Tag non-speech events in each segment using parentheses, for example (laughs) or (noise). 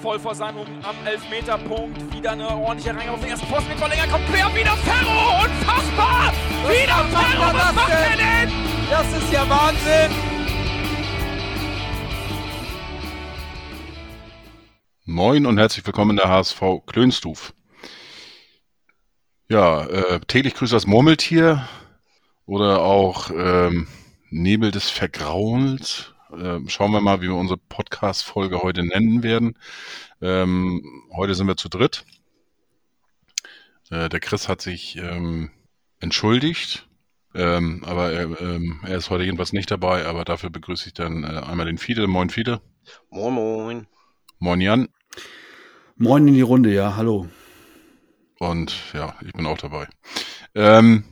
voll vor seinem am Elfmeterpunkt. Wieder eine ordentliche Reihe auf den ersten Posten mit Verlänger. Kommt quer, wieder Ferro! Unfassbar! Was wieder Ferro! das Was macht er denn? Das ist ja Wahnsinn! Moin und herzlich willkommen in der HSV Klönstuf. Ja, äh, täglich grüßt das Murmeltier oder auch ähm, Nebel des Vergrauens. Ähm, schauen wir mal, wie wir unsere Podcast-Folge heute nennen werden. Ähm, heute sind wir zu dritt. Äh, der Chris hat sich ähm, entschuldigt, ähm, aber er, ähm, er ist heute jedenfalls nicht dabei, aber dafür begrüße ich dann äh, einmal den Fide. Moin Fide. Moin Moin. Moin Jan. Moin in die Runde, ja, hallo. Und ja, ich bin auch dabei. Ähm,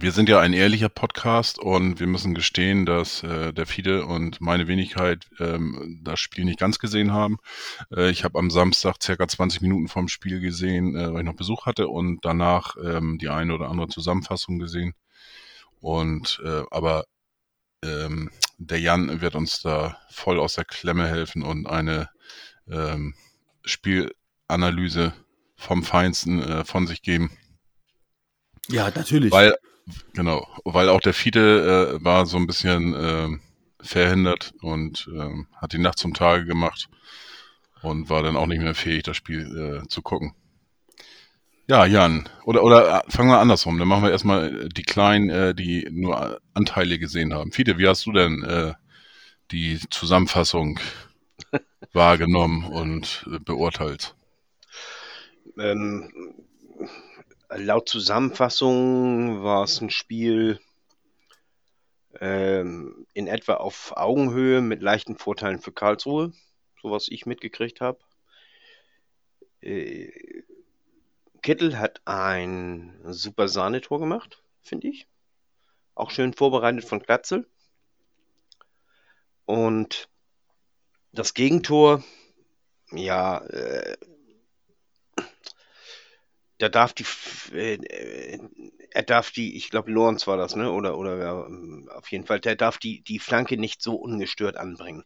wir sind ja ein ehrlicher Podcast und wir müssen gestehen, dass äh, der Fide und meine Wenigkeit ähm, das Spiel nicht ganz gesehen haben. Äh, ich habe am Samstag circa 20 Minuten vom Spiel gesehen, äh, weil ich noch Besuch hatte und danach ähm, die eine oder andere Zusammenfassung gesehen. Und äh, aber ähm, der Jan wird uns da voll aus der Klemme helfen und eine ähm, Spielanalyse vom Feinsten äh, von sich geben. Ja, natürlich. Weil, genau, weil auch der Fiete äh, war so ein bisschen äh, verhindert und äh, hat die Nacht zum Tage gemacht und war dann auch nicht mehr fähig, das Spiel äh, zu gucken. Ja, Jan, oder, oder äh, fangen wir andersrum. Dann machen wir erstmal die Kleinen, äh, die nur Anteile gesehen haben. Fiete, wie hast du denn äh, die Zusammenfassung (laughs) wahrgenommen und äh, beurteilt? Ähm, laut Zusammenfassung war es ein Spiel ähm, in etwa auf Augenhöhe mit leichten Vorteilen für Karlsruhe, so was ich mitgekriegt habe. Äh, Kittel hat ein super Sahnetor gemacht, finde ich. Auch schön vorbereitet von Glatzel. Und das Gegentor, ja, äh, da darf die, äh, er darf die, ich glaube, Lorenz war das, ne? Oder, oder ja, auf jeden Fall, der darf die, die Flanke nicht so ungestört anbringen.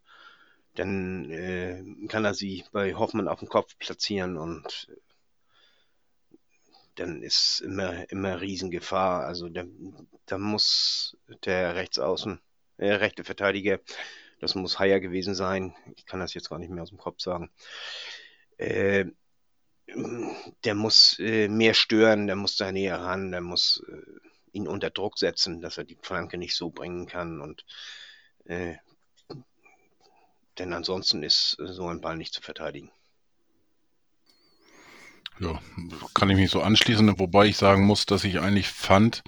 Dann äh, kann er sie bei Hoffmann auf dem Kopf platzieren und dann ist immer, immer Riesengefahr. Also da, da muss der Rechtsaußen, der rechte Verteidiger, das muss Haier gewesen sein. Ich kann das jetzt gar nicht mehr aus dem Kopf sagen. Äh, der muss äh, mehr stören, der muss da näher ran, der muss äh, ihn unter Druck setzen, dass er die Flanke nicht so bringen kann. Und äh, denn ansonsten ist so ein Ball nicht zu verteidigen. Ja, kann ich mich so anschließen, wobei ich sagen muss, dass ich eigentlich fand,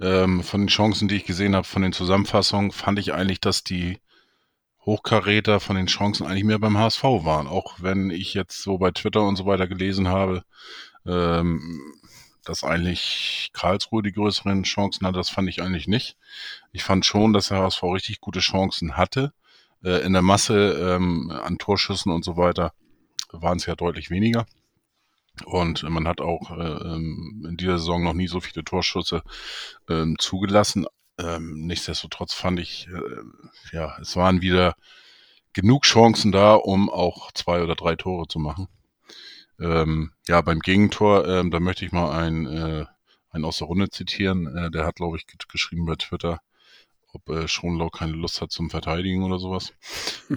ähm, von den Chancen, die ich gesehen habe, von den Zusammenfassungen, fand ich eigentlich, dass die Hochkaräter von den Chancen eigentlich mehr beim HSV waren. Auch wenn ich jetzt so bei Twitter und so weiter gelesen habe, ähm, dass eigentlich Karlsruhe die größeren Chancen hat, das fand ich eigentlich nicht. Ich fand schon, dass der HSV richtig gute Chancen hatte. Äh, in der Masse ähm, an Torschüssen und so weiter waren es ja deutlich weniger. Und man hat auch äh, in dieser Saison noch nie so viele Torschüsse äh, zugelassen. Ähm, nichtsdestotrotz fand ich, äh, ja, es waren wieder genug Chancen da, um auch zwei oder drei Tore zu machen. Ähm, ja, beim Gegentor, ähm, da möchte ich mal einen, äh, einen aus der Runde zitieren. Äh, der hat, glaube ich, geschrieben bei Twitter, ob äh, Schonlau keine Lust hat zum Verteidigen oder sowas.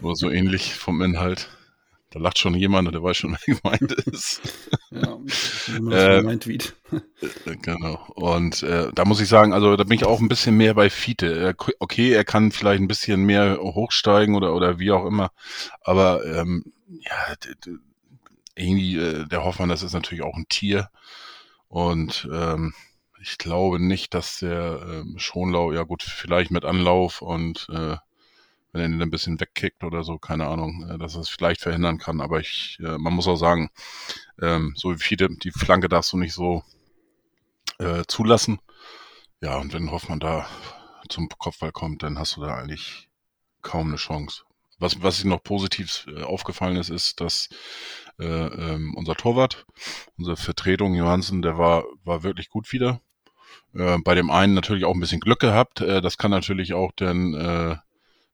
oder so (laughs) ähnlich vom Inhalt. Da lacht schon jemand, der weiß schon, (laughs) wer gemeint ist. Ja, äh, mein Tweet. Genau. Und äh, da muss ich sagen, also da bin ich auch ein bisschen mehr bei Fiete. Okay, er kann vielleicht ein bisschen mehr hochsteigen oder oder wie auch immer, aber ähm, ja, irgendwie äh, der Hoffmann, das ist natürlich auch ein Tier und ähm, ich glaube nicht, dass der ähm, Schonlau, ja gut, vielleicht mit Anlauf und äh, wenn er ihn ein bisschen wegkickt oder so, keine Ahnung, äh, dass er es vielleicht verhindern kann. Aber ich, äh, man muss auch sagen, ähm, so wie viele, die Flanke darfst du nicht so äh, zulassen. Ja, und wenn Hoffmann da zum Kopfball kommt, dann hast du da eigentlich kaum eine Chance. Was, was noch positiv äh, aufgefallen ist, ist, dass äh, ähm, unser Torwart, unsere Vertretung Johansen, der war, war wirklich gut wieder. Äh, bei dem einen natürlich auch ein bisschen Glück gehabt. Äh, das kann natürlich auch dann äh,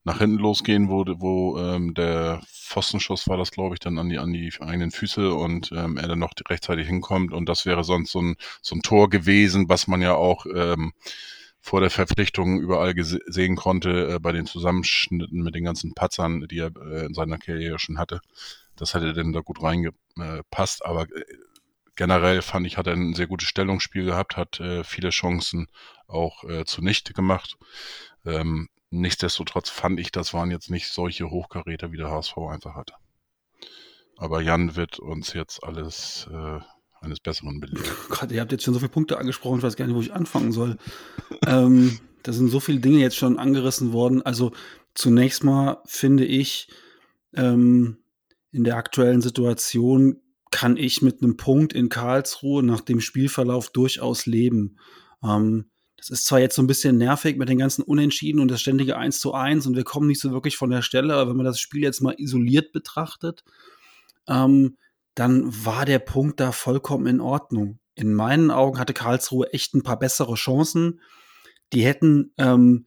nach hinten losgehen, wo, wo ähm, der Pfostenschuss war das, glaube ich, dann an die, an die eigenen Füße und ähm, er dann noch rechtzeitig hinkommt. Und das wäre sonst so ein, so ein Tor gewesen, was man ja auch ähm, vor der Verpflichtung überall sehen konnte, äh, bei den Zusammenschnitten mit den ganzen Patzern, die er äh, in seiner Karriere schon hatte. Das hätte dann da gut reingepasst, aber äh, generell fand ich, hat er ein sehr gutes Stellungsspiel gehabt, hat äh, viele Chancen auch äh, zunichte gemacht. Ähm, nichtsdestotrotz fand ich, das waren jetzt nicht solche Hochkaräter, wie der HSV einfach hatte. Aber Jan wird uns jetzt alles äh, eines Besseren belegen. Gott, ihr habt jetzt schon so viele Punkte angesprochen, ich weiß gar nicht, wo ich anfangen soll. (laughs) ähm, da sind so viele Dinge jetzt schon angerissen worden. Also zunächst mal finde ich, ähm, in der aktuellen Situation kann ich mit einem Punkt in Karlsruhe nach dem Spielverlauf durchaus leben. Ähm, das ist zwar jetzt so ein bisschen nervig mit den ganzen Unentschieden und das ständige 1 zu 1 und wir kommen nicht so wirklich von der Stelle, aber wenn man das Spiel jetzt mal isoliert betrachtet, ähm, dann war der Punkt da vollkommen in Ordnung. In meinen Augen hatte Karlsruhe echt ein paar bessere Chancen. Die hätten, ähm,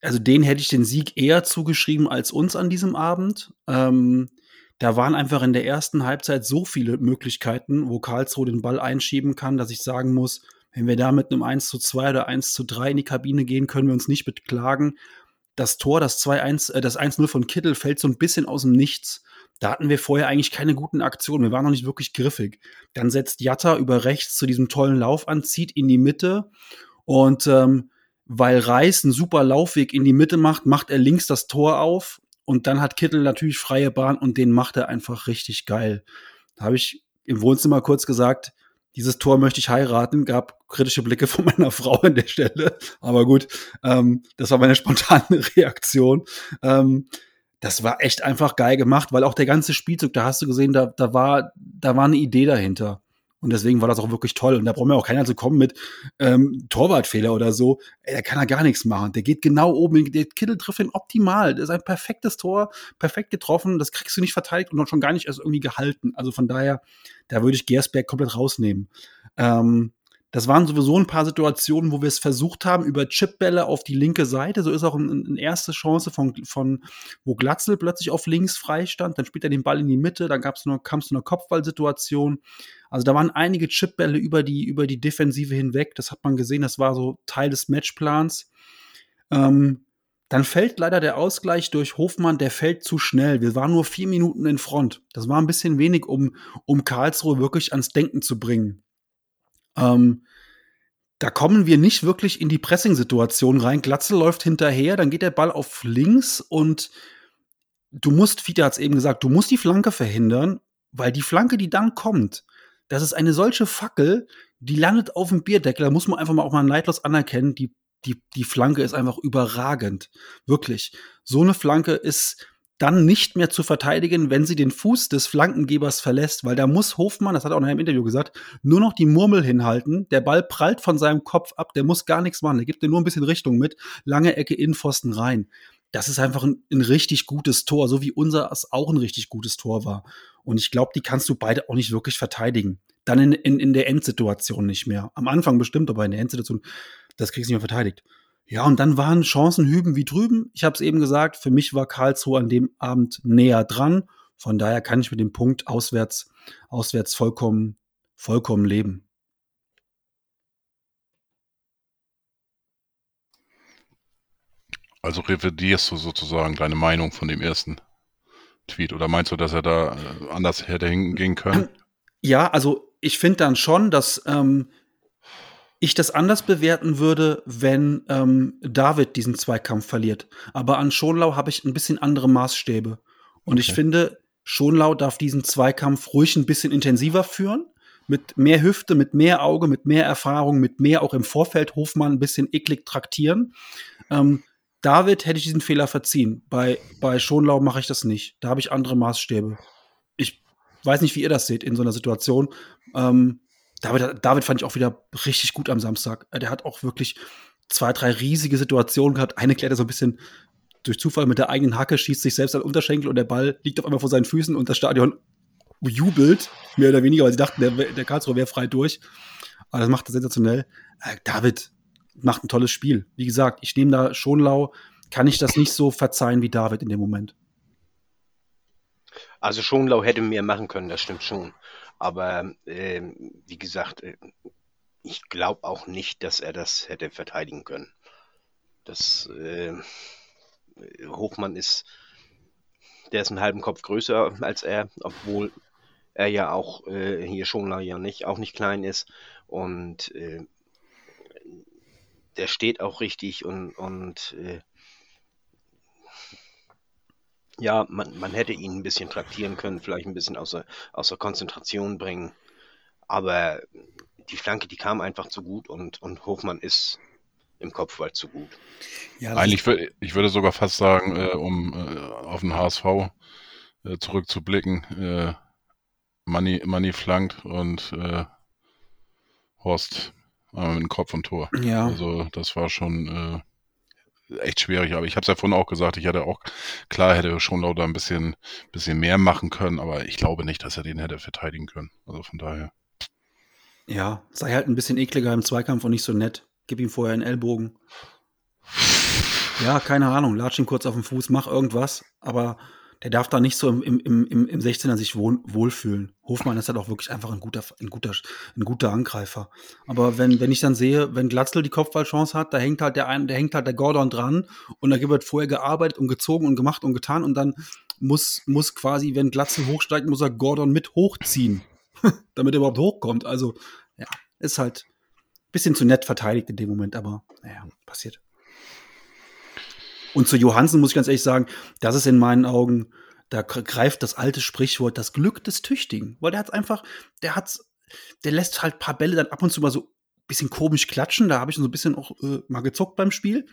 also denen hätte ich den Sieg eher zugeschrieben als uns an diesem Abend. Ähm, da waren einfach in der ersten Halbzeit so viele Möglichkeiten, wo Karlsruhe den Ball einschieben kann, dass ich sagen muss, wenn wir da mit einem 1 zu 2 oder 1 zu 3 in die Kabine gehen, können wir uns nicht beklagen. Das Tor, das 2-1, äh, das 1-0 von Kittel fällt so ein bisschen aus dem Nichts. Da hatten wir vorher eigentlich keine guten Aktionen. Wir waren noch nicht wirklich griffig. Dann setzt Jatta über rechts zu diesem tollen Lauf an, zieht in die Mitte und ähm, weil Reis einen super Laufweg in die Mitte macht, macht er links das Tor auf und dann hat Kittel natürlich freie Bahn und den macht er einfach richtig geil. Da habe ich im Wohnzimmer kurz gesagt, dieses Tor möchte ich heiraten, gab kritische Blicke von (laughs) meiner Frau an der Stelle. Aber gut, ähm, das war meine spontane (laughs) Reaktion. Ähm, das war echt einfach geil gemacht, weil auch der ganze Spielzug, da hast du gesehen, da, da, war, da war eine Idee dahinter. Und deswegen war das auch wirklich toll. Und da braucht mir auch keiner zu kommen mit ähm, Torwartfehler oder so. Ey, da kann er gar nichts machen. Der geht genau oben. Der Kittel trifft ihn optimal. Das ist ein perfektes Tor, perfekt getroffen. Das kriegst du nicht verteidigt und schon gar nicht erst irgendwie gehalten. Also von daher, da würde ich Gersberg komplett rausnehmen. Ähm, das waren sowieso ein paar Situationen, wo wir es versucht haben, über Chipbälle auf die linke Seite. So ist auch eine ein erste Chance von, von, wo Glatzel plötzlich auf links frei stand. Dann spielt er den Ball in die Mitte. Dann gab's nur, kam es zu einer Kopfballsituation. Also da waren einige Chipbälle über die, über die Defensive hinweg. Das hat man gesehen. Das war so Teil des Matchplans. Ähm, dann fällt leider der Ausgleich durch Hofmann, der fällt zu schnell. Wir waren nur vier Minuten in Front. Das war ein bisschen wenig, um, um Karlsruhe wirklich ans Denken zu bringen. Ähm, da kommen wir nicht wirklich in die Pressing-Situation rein. Glatzel läuft hinterher, dann geht der Ball auf links und du musst, Fiete hat es eben gesagt, du musst die Flanke verhindern, weil die Flanke, die dann kommt, das ist eine solche Fackel, die landet auf dem Bierdeckel. Da muss man einfach mal auch mal neidlos anerkennen, die, die, die Flanke ist einfach überragend. Wirklich. So eine Flanke ist dann nicht mehr zu verteidigen, wenn sie den Fuß des Flankengebers verlässt, weil da muss Hofmann, das hat er auch in einem Interview gesagt, nur noch die Murmel hinhalten. Der Ball prallt von seinem Kopf ab, der muss gar nichts machen, der gibt dir nur ein bisschen Richtung mit, lange Ecke Innenpfosten rein. Das ist einfach ein, ein richtig gutes Tor, so wie unser auch ein richtig gutes Tor war. Und ich glaube, die kannst du beide auch nicht wirklich verteidigen. Dann in, in, in der Endsituation nicht mehr. Am Anfang bestimmt, aber in der Endsituation, das kriegst du nicht mehr verteidigt. Ja, und dann waren Chancen hüben wie drüben. Ich habe es eben gesagt, für mich war Karlsruhe an dem Abend näher dran. Von daher kann ich mit dem Punkt auswärts, auswärts vollkommen, vollkommen leben. Also revidierst du sozusagen deine Meinung von dem ersten Tweet oder meinst du, dass er da äh, anders hätte hingehen können? Ja, also ich finde dann schon, dass ähm, ich das anders bewerten würde, wenn ähm, David diesen Zweikampf verliert. Aber an Schonlau habe ich ein bisschen andere Maßstäbe. Und okay. ich finde, Schonlau darf diesen Zweikampf ruhig ein bisschen intensiver führen. Mit mehr Hüfte, mit mehr Auge, mit mehr Erfahrung, mit mehr auch im Vorfeld Hofmann ein bisschen eklig traktieren. Ähm, David hätte ich diesen Fehler verziehen. Bei, bei Schonlau mache ich das nicht. Da habe ich andere Maßstäbe. Ich weiß nicht, wie ihr das seht in so einer Situation. Ähm, David, David fand ich auch wieder richtig gut am Samstag. Äh, der hat auch wirklich zwei, drei riesige Situationen gehabt. Eine klärt er so ein bisschen durch Zufall mit der eigenen Hacke, schießt sich selbst an den Unterschenkel und der Ball liegt auf einmal vor seinen Füßen und das Stadion jubelt, mehr oder weniger, weil sie dachten, der, der Karlsruhe wäre frei durch. Aber das macht er sensationell. Äh, David macht ein tolles Spiel. Wie gesagt, ich nehme da Schonlau kann ich das nicht so verzeihen wie David in dem Moment. Also Schonlau hätte mehr machen können, das stimmt schon. Aber äh, wie gesagt, äh, ich glaube auch nicht, dass er das hätte verteidigen können. Das äh, Hochmann ist, der ist einen halben Kopf größer als er, obwohl er ja auch äh, hier Schonlau ja nicht, auch nicht klein ist. Und äh, der steht auch richtig und, und äh, ja, man, man hätte ihn ein bisschen traktieren können, vielleicht ein bisschen außer, außer Konzentration bringen. Aber die Flanke, die kam einfach zu gut und, und Hofmann ist im Kopfball zu gut. Ja, Eigentlich, würde ich würde sogar fast sagen, äh, um äh, auf den HSV äh, zurückzublicken, äh, Money, Money flankt und äh, Horst äh, mit Kopf und Tor. Ja. Also das war schon äh, echt schwierig. Aber ich habe es ja vorhin auch gesagt, ich hatte auch, klar hätte schon lauter ein bisschen, bisschen mehr machen können, aber ich glaube nicht, dass er den hätte verteidigen können. Also von daher. Ja, sei halt ein bisschen ekliger im Zweikampf und nicht so nett. Gib ihm vorher einen Ellbogen. Ja, keine Ahnung. Latsch ihn kurz auf den Fuß, mach irgendwas. Aber der darf da nicht so im, im, im, im 16er sich wohl, wohlfühlen. Hofmann ist halt auch wirklich einfach ein guter, ein guter, ein guter Angreifer. Aber wenn, wenn ich dann sehe, wenn Glatzel die Kopfballchance hat, da hängt halt der ein, der hängt halt der Gordon dran und da wird vorher gearbeitet und gezogen und gemacht und getan und dann muss, muss quasi, wenn Glatzel hochsteigt, muss er Gordon mit hochziehen, (laughs) damit er überhaupt hochkommt. Also, ja, ist halt ein bisschen zu nett verteidigt in dem Moment, aber naja, passiert. Und zu Johansen muss ich ganz ehrlich sagen, das ist in meinen Augen, da greift das alte Sprichwort das Glück des Tüchtigen. Weil der hat einfach, der hat, der lässt halt ein paar Bälle dann ab und zu mal so ein bisschen komisch klatschen. Da habe ich so ein bisschen auch äh, mal gezockt beim Spiel.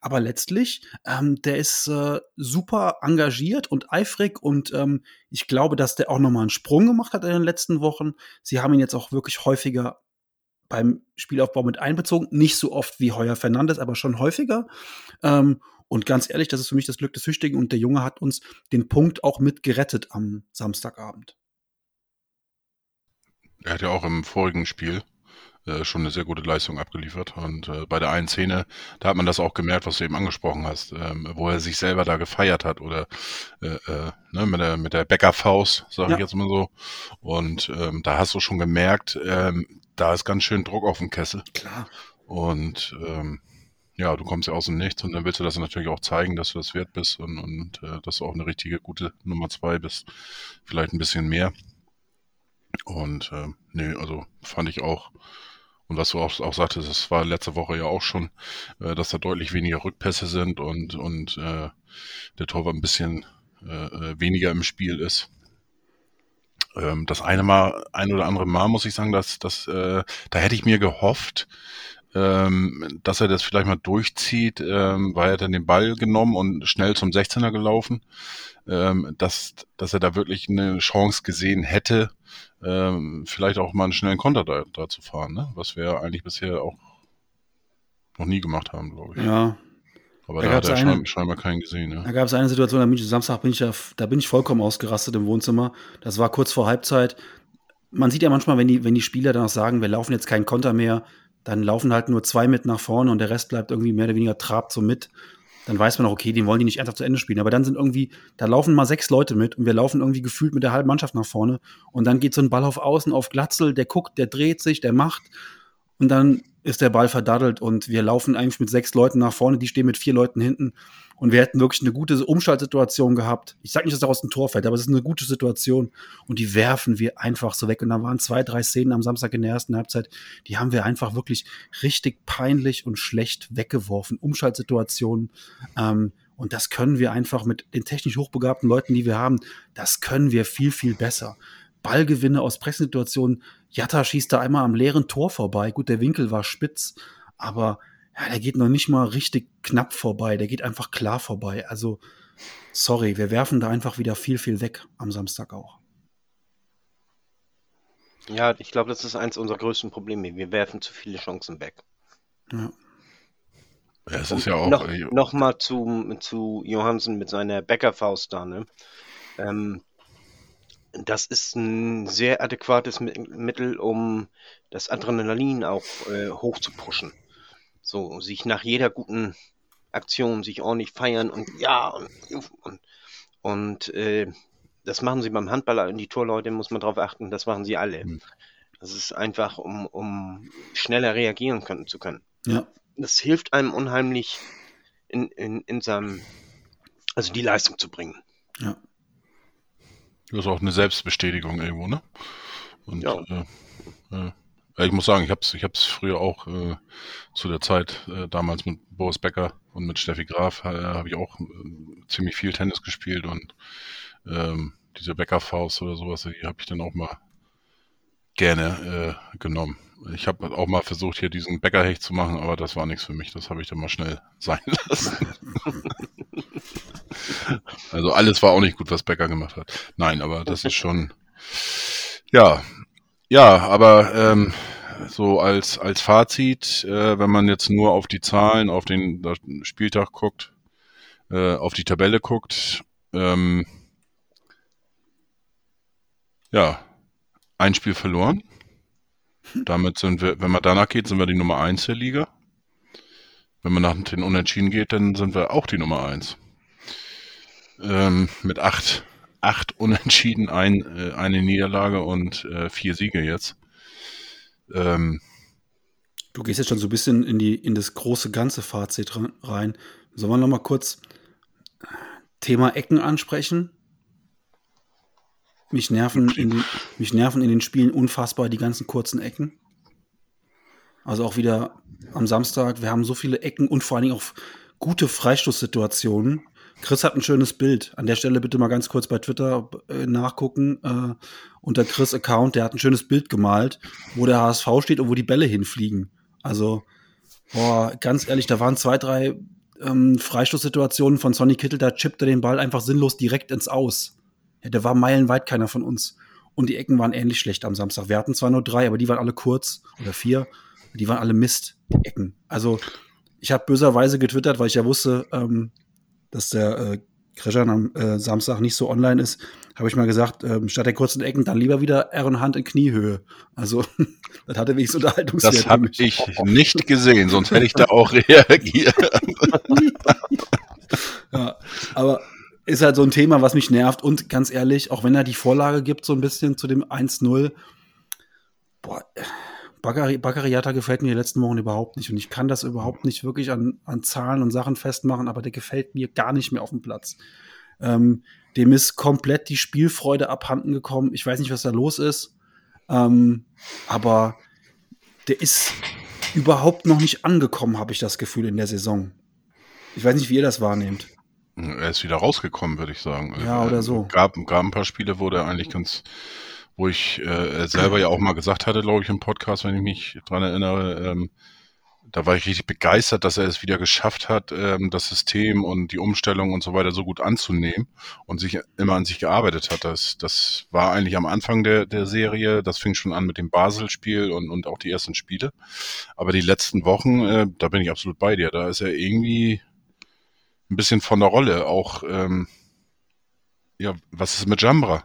Aber letztlich, ähm, der ist äh, super engagiert und eifrig und ähm, ich glaube, dass der auch nochmal einen Sprung gemacht hat in den letzten Wochen. Sie haben ihn jetzt auch wirklich häufiger beim Spielaufbau mit einbezogen. Nicht so oft wie Heuer Fernandes, aber schon häufiger. Ähm, und ganz ehrlich, das ist für mich das Glück des Süchtigen und der Junge hat uns den Punkt auch mit gerettet am Samstagabend. Er hat ja auch im vorigen Spiel äh, schon eine sehr gute Leistung abgeliefert. Und äh, bei der einen Szene, da hat man das auch gemerkt, was du eben angesprochen hast, ähm, wo er sich selber da gefeiert hat oder äh, äh ne, mit der, mit der Bäckerfaust, sage ja. ich jetzt mal so. Und ähm, da hast du schon gemerkt, ähm, da ist ganz schön Druck auf dem Kessel. Klar. Und ähm, ja, du kommst ja aus dem Nichts und dann willst du das natürlich auch zeigen, dass du das wert bist und, und äh, dass du auch eine richtige, gute Nummer zwei bist. Vielleicht ein bisschen mehr. Und äh, nee, also fand ich auch, und was du auch, auch sagtest, das war letzte Woche ja auch schon, äh, dass da deutlich weniger Rückpässe sind und, und äh, der Torwart ein bisschen äh, äh weniger im Spiel ist. Ähm, das eine Mal, ein oder andere Mal muss ich sagen, dass, dass äh, da hätte ich mir gehofft, ähm, dass er das vielleicht mal durchzieht, ähm, weil er dann den Ball genommen und schnell zum 16er gelaufen, ähm, dass, dass er da wirklich eine Chance gesehen hätte, ähm, vielleicht auch mal einen schnellen Konter da, da zu fahren, ne? was wir eigentlich bisher auch noch nie gemacht haben, glaube ich. Ja. Aber da, da hat er eine, scheinbar keinen gesehen. Ja. Da gab es eine Situation, da bin ich, Samstag bin ich ja, da bin ich vollkommen ausgerastet im Wohnzimmer. Das war kurz vor Halbzeit. Man sieht ja manchmal, wenn die, wenn die Spieler dann auch sagen, wir laufen jetzt keinen Konter mehr, dann laufen halt nur zwei mit nach vorne und der Rest bleibt irgendwie mehr oder weniger trabt so mit. Dann weiß man auch, okay, den wollen die nicht ernsthaft zu Ende spielen. Aber dann sind irgendwie, da laufen mal sechs Leute mit und wir laufen irgendwie gefühlt mit der halben Mannschaft nach vorne. Und dann geht so ein Ball auf Außen auf Glatzel, der guckt, der dreht sich, der macht. Und dann ist der Ball verdaddelt und wir laufen eigentlich mit sechs Leuten nach vorne, die stehen mit vier Leuten hinten und wir hätten wirklich eine gute Umschaltsituation gehabt. Ich sage nicht, dass daraus ein Tor fällt, aber es ist eine gute Situation und die werfen wir einfach so weg. Und da waren zwei, drei Szenen am Samstag in der ersten Halbzeit, die haben wir einfach wirklich richtig peinlich und schlecht weggeworfen. Umschaltsituationen. Ähm, und das können wir einfach mit den technisch hochbegabten Leuten, die wir haben, das können wir viel, viel besser. Ballgewinne aus Pressensituationen. Jatta schießt da einmal am leeren Tor vorbei. Gut, der Winkel war spitz, aber ja, der geht noch nicht mal richtig knapp vorbei. Der geht einfach klar vorbei. Also, sorry, wir werfen da einfach wieder viel, viel weg am Samstag auch. Ja, ich glaube, das ist eins unserer größten Probleme. Wir werfen zu viele Chancen weg. Ja. Ja, es ist ja auch. Noch, noch mal zu, zu Johansen mit seiner Bäckerfaust da, ne? Ähm, das ist ein sehr adäquates Mittel, um das Adrenalin auch äh, hoch zu pushen. So, sich nach jeder guten Aktion sich ordentlich feiern und ja und, und, und äh, das machen sie beim Handballer und die Torleute muss man darauf achten, das machen sie alle. Mhm. Das ist einfach, um, um schneller reagieren können, zu können. Ja. Das hilft einem unheimlich in, in, in seinem, also die Leistung zu bringen. Ja. Das ist auch eine Selbstbestätigung irgendwo, ne? Und ja. äh, äh, ich muss sagen, ich habe es ich hab's früher auch äh, zu der Zeit, äh, damals mit Boris Becker und mit Steffi Graf, äh, habe ich auch äh, ziemlich viel Tennis gespielt und ähm, diese Bäckerfaust oder sowas, die habe ich dann auch mal gerne genommen. Ich habe auch mal versucht, hier diesen Bäckerhecht zu machen, aber das war nichts für mich. Das habe ich dann mal schnell (laughs) sein lassen. (laughs) also alles war auch nicht gut, was Bäcker gemacht hat. Nein, aber das ist schon, ja, ja, aber ähm, so als als Fazit, äh, wenn man jetzt nur auf die Zahlen, auf den Spieltag guckt, äh, auf die Tabelle guckt, ähm, ja, ein Spiel verloren. Damit sind wir, wenn man danach geht, sind wir die Nummer 1 der Liga. Wenn man nach den Unentschieden geht, dann sind wir auch die Nummer 1. Ähm, mit acht, acht Unentschieden, ein, äh, eine Niederlage und äh, vier Siege jetzt. Ähm, du gehst jetzt schon so ein bisschen in, die, in das große ganze Fazit rein. Sollen wir noch mal kurz Thema Ecken ansprechen? Mich nerven, in den, mich nerven in den Spielen unfassbar die ganzen kurzen Ecken. Also auch wieder am Samstag, wir haben so viele Ecken und vor allen Dingen auch gute Freistoßsituationen. Chris hat ein schönes Bild. An der Stelle bitte mal ganz kurz bei Twitter äh, nachgucken. Äh, unter Chris Account, der hat ein schönes Bild gemalt, wo der HSV steht und wo die Bälle hinfliegen. Also, boah, ganz ehrlich, da waren zwei, drei ähm, Freistoßsituationen von Sonny Kittel, da chippte den Ball einfach sinnlos direkt ins Aus. Ja, der war meilenweit keiner von uns. Und die Ecken waren ähnlich schlecht am Samstag. Wir hatten zwar nur drei, aber die waren alle kurz oder vier. Die waren alle Mist, die Ecken. Also ich habe böserweise getwittert, weil ich ja wusste, ähm, dass der äh, Kreschan am äh, Samstag nicht so online ist, habe ich mal gesagt, ähm, statt der kurzen Ecken dann lieber wieder Aaron Hand in Kniehöhe. Also (laughs) das hatte wenigstens Unterhaltungswert. Das habe ich nicht gesehen, sonst hätte ich da auch (laughs) reagiert. (laughs) ja, aber ist halt so ein Thema, was mich nervt. Und ganz ehrlich, auch wenn er die Vorlage gibt, so ein bisschen zu dem 1-0, boah, Baccariata gefällt mir die letzten Wochen überhaupt nicht. Und ich kann das überhaupt nicht wirklich an, an Zahlen und Sachen festmachen, aber der gefällt mir gar nicht mehr auf dem Platz. Ähm, dem ist komplett die Spielfreude abhanden gekommen. Ich weiß nicht, was da los ist. Ähm, aber der ist überhaupt noch nicht angekommen, habe ich das Gefühl, in der Saison. Ich weiß nicht, wie ihr das wahrnehmt. Er ist wieder rausgekommen, würde ich sagen. Ja, oder so. Gab, gab ein paar Spiele, wo der eigentlich ganz, wo ich äh, selber ja auch mal gesagt hatte, glaube ich, im Podcast, wenn ich mich dran erinnere, ähm, da war ich richtig begeistert, dass er es wieder geschafft hat, ähm, das System und die Umstellung und so weiter so gut anzunehmen und sich immer an sich gearbeitet hat. Das, das war eigentlich am Anfang der, der Serie, das fing schon an mit dem Basel-Spiel und, und auch die ersten Spiele. Aber die letzten Wochen, äh, da bin ich absolut bei dir. Da ist er irgendwie ein bisschen von der Rolle. Auch, ähm, ja, was ist mit Jambra?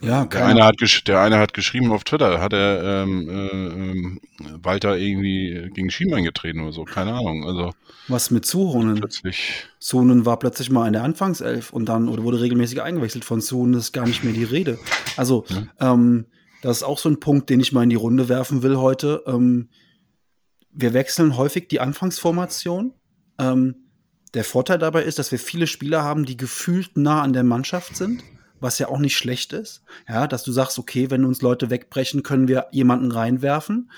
Ja, der eine, hat der eine hat geschrieben auf Twitter, hat er ähm, äh, Walter irgendwie gegen Schiemann getreten oder so, keine Ahnung. Also was mit Suhonen? Plötzlich. Suhonen war plötzlich mal in der Anfangself und dann oder wurde regelmäßig eingewechselt. Von Suhonen ist gar nicht mehr die Rede. Also ja. ähm, das ist auch so ein Punkt, den ich mal in die Runde werfen will heute. Ähm, wir wechseln häufig die Anfangsformation ähm, der Vorteil dabei ist, dass wir viele Spieler haben, die gefühlt nah an der Mannschaft sind, was ja auch nicht schlecht ist. Ja, dass du sagst, okay, wenn uns Leute wegbrechen, können wir jemanden reinwerfen.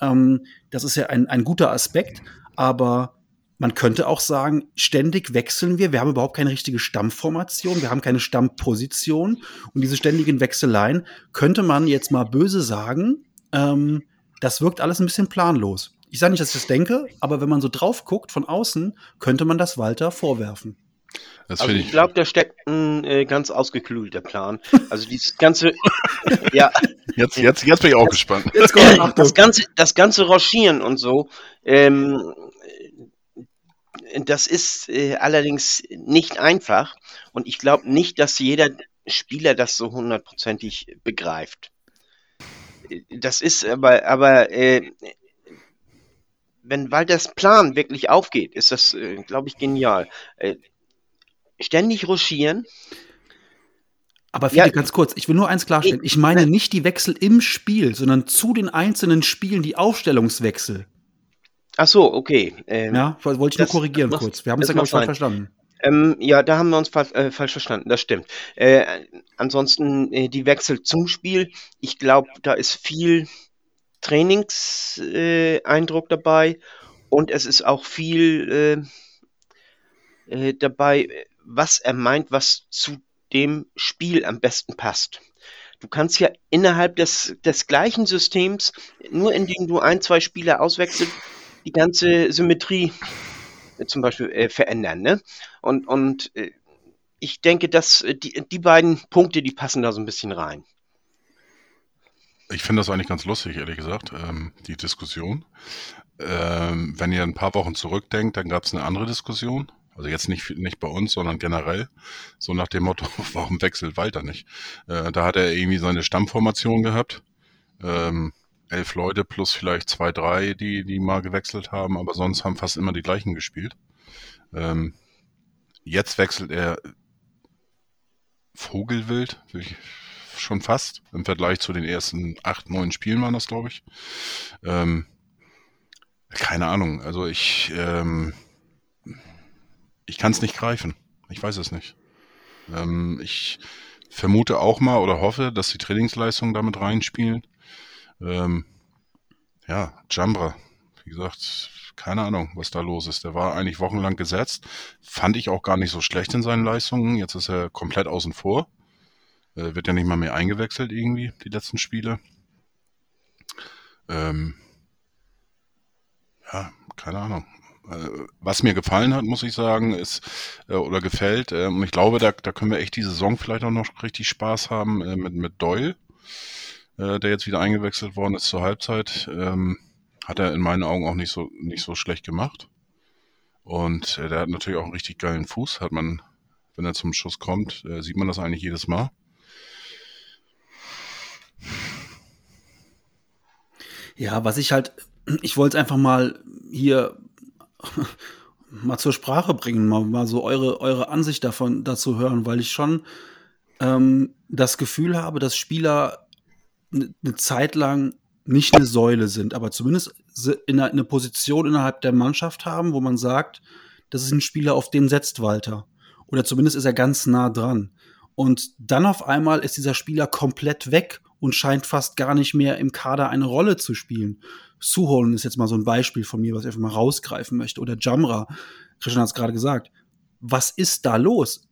Ähm, das ist ja ein, ein guter Aspekt, aber man könnte auch sagen, ständig wechseln wir. Wir haben überhaupt keine richtige Stammformation, wir haben keine Stammposition. Und diese ständigen Wechseleien könnte man jetzt mal böse sagen, ähm, das wirkt alles ein bisschen planlos. Ich sage nicht, dass ich das denke, aber wenn man so drauf guckt von außen, könnte man das Walter vorwerfen. Das also ich, ich glaube, da steckt ein äh, ganz ausgeklügelter Plan. Also dieses ganze, (laughs) ja. Jetzt, jetzt, jetzt bin ich auch das, gespannt. Jetzt kommt das ganze, das ganze Rochieren und so. Ähm, das ist äh, allerdings nicht einfach und ich glaube nicht, dass jeder Spieler das so hundertprozentig begreift. Das ist aber, aber äh, wenn Walters Plan wirklich aufgeht, ist das, äh, glaube ich, genial. Äh, ständig ruschieren. Aber viele, ja, ganz kurz, ich will nur eins klarstellen. Ich meine nicht die Wechsel im Spiel, sondern zu den einzelnen Spielen die Aufstellungswechsel. Ach so, okay. Ähm, ja, wollte ich nur korrigieren macht, kurz. Wir haben es ja, glaube ich, falsch verstanden. Ähm, ja, da haben wir uns fa äh, falsch verstanden, das stimmt. Äh, ansonsten äh, die Wechsel zum Spiel. Ich glaube, da ist viel Trainingseindruck dabei und es ist auch viel äh, äh, dabei, was er meint, was zu dem Spiel am besten passt. Du kannst ja innerhalb des, des gleichen Systems, nur indem du ein, zwei Spieler auswechselst, die ganze Symmetrie äh, zum Beispiel äh, verändern. Ne? Und, und äh, ich denke, dass die, die beiden Punkte, die passen da so ein bisschen rein. Ich finde das eigentlich ganz lustig, ehrlich gesagt, ähm, die Diskussion. Ähm, wenn ihr ein paar Wochen zurückdenkt, dann gab es eine andere Diskussion. Also jetzt nicht, nicht bei uns, sondern generell. So nach dem Motto, (laughs) warum wechselt Walter nicht? Äh, da hat er irgendwie seine Stammformation gehabt. Ähm, elf Leute plus vielleicht zwei, drei, die, die mal gewechselt haben, aber sonst haben fast immer die gleichen gespielt. Ähm, jetzt wechselt er Vogelwild, schon fast, im Vergleich zu den ersten acht, neun Spielen waren das, glaube ich. Ähm, keine Ahnung, also ich, ähm, ich kann es nicht greifen. Ich weiß es nicht. Ähm, ich vermute auch mal oder hoffe, dass die Trainingsleistungen damit reinspielen. Ähm, ja, Jambra, wie gesagt, keine Ahnung, was da los ist. Der war eigentlich wochenlang gesetzt. Fand ich auch gar nicht so schlecht in seinen Leistungen. Jetzt ist er komplett außen vor. Äh, wird ja nicht mal mehr eingewechselt irgendwie, die letzten Spiele. Ähm, ja, keine Ahnung. Äh, was mir gefallen hat, muss ich sagen, ist äh, oder gefällt, und ich glaube, da, da können wir echt die Saison vielleicht auch noch richtig Spaß haben äh, mit, mit Doyle, der jetzt wieder eingewechselt worden ist zur Halbzeit. Ähm, hat er in meinen Augen auch nicht so, nicht so schlecht gemacht. Und der hat natürlich auch einen richtig geilen Fuß, hat man, wenn er zum Schuss kommt, sieht man das eigentlich jedes Mal. Ja, was ich halt, ich wollte es einfach mal hier (laughs) mal zur Sprache bringen, mal, mal so eure, eure Ansicht davon dazu hören, weil ich schon ähm, das Gefühl habe, dass Spieler eine ne Zeit lang nicht eine Säule sind, aber zumindest in eine, eine Position innerhalb der Mannschaft haben, wo man sagt, das ist ein Spieler, auf den setzt Walter. Oder zumindest ist er ganz nah dran. Und dann auf einmal ist dieser Spieler komplett weg und scheint fast gar nicht mehr im Kader eine Rolle zu spielen. Suholen ist jetzt mal so ein Beispiel von mir, was ich einfach mal rausgreifen möchte. Oder Jamra. Christian hat es gerade gesagt. Was ist da los?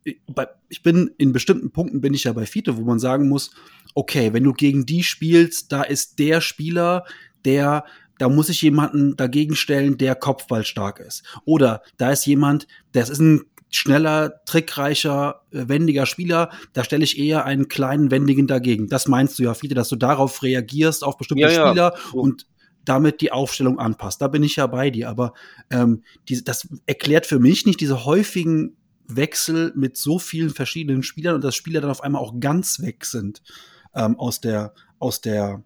Ich bin in bestimmten Punkten bin ich ja bei Fiete, wo man sagen muss, okay, wenn du gegen die spielst, da ist der Spieler, der da muss ich jemanden dagegen stellen, der kopfballstark ist. Oder da ist jemand, das ist ein schneller, trickreicher, äh, wendiger Spieler, da stelle ich eher einen kleinen, wendigen dagegen. Das meinst du ja, Fiete, dass du darauf reagierst, auf bestimmte ja, Spieler ja. und damit die Aufstellung anpasst. Da bin ich ja bei dir. Aber ähm, die, das erklärt für mich nicht diese häufigen Wechsel mit so vielen verschiedenen Spielern und dass Spieler dann auf einmal auch ganz weg sind ähm, aus der aus der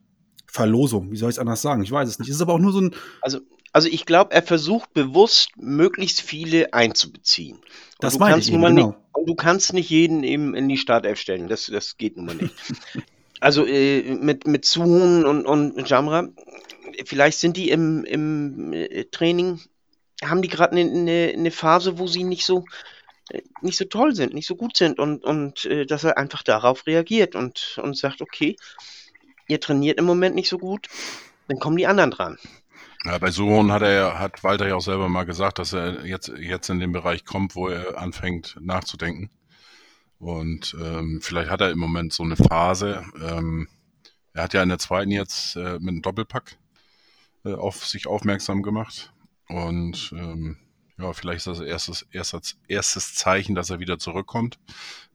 Verlosung. Wie soll ich es anders sagen? Ich weiß es nicht. Es ist aber auch nur so ein. Also, also ich glaube, er versucht bewusst, möglichst viele einzubeziehen. Und das meine ich eben, genau. Nicht, du kannst nicht jeden eben in die Startelf stellen. Das, das geht nun mal nicht. (laughs) also äh, mit, mit Suhun und, und Jamra, vielleicht sind die im, im äh, Training, haben die gerade eine, eine, eine Phase, wo sie nicht so äh, nicht so toll sind, nicht so gut sind und, und äh, dass er einfach darauf reagiert und, und sagt, okay, ihr trainiert im Moment nicht so gut, dann kommen die anderen dran. Ja, bei Suhon hat er hat Walter ja auch selber mal gesagt, dass er jetzt, jetzt in den Bereich kommt, wo er anfängt nachzudenken. Und ähm, vielleicht hat er im Moment so eine Phase. Ähm, er hat ja in der zweiten jetzt äh, mit einem Doppelpack äh, auf sich aufmerksam gemacht. Und ähm, ja, vielleicht ist das erstes, erstes, erstes Zeichen, dass er wieder zurückkommt.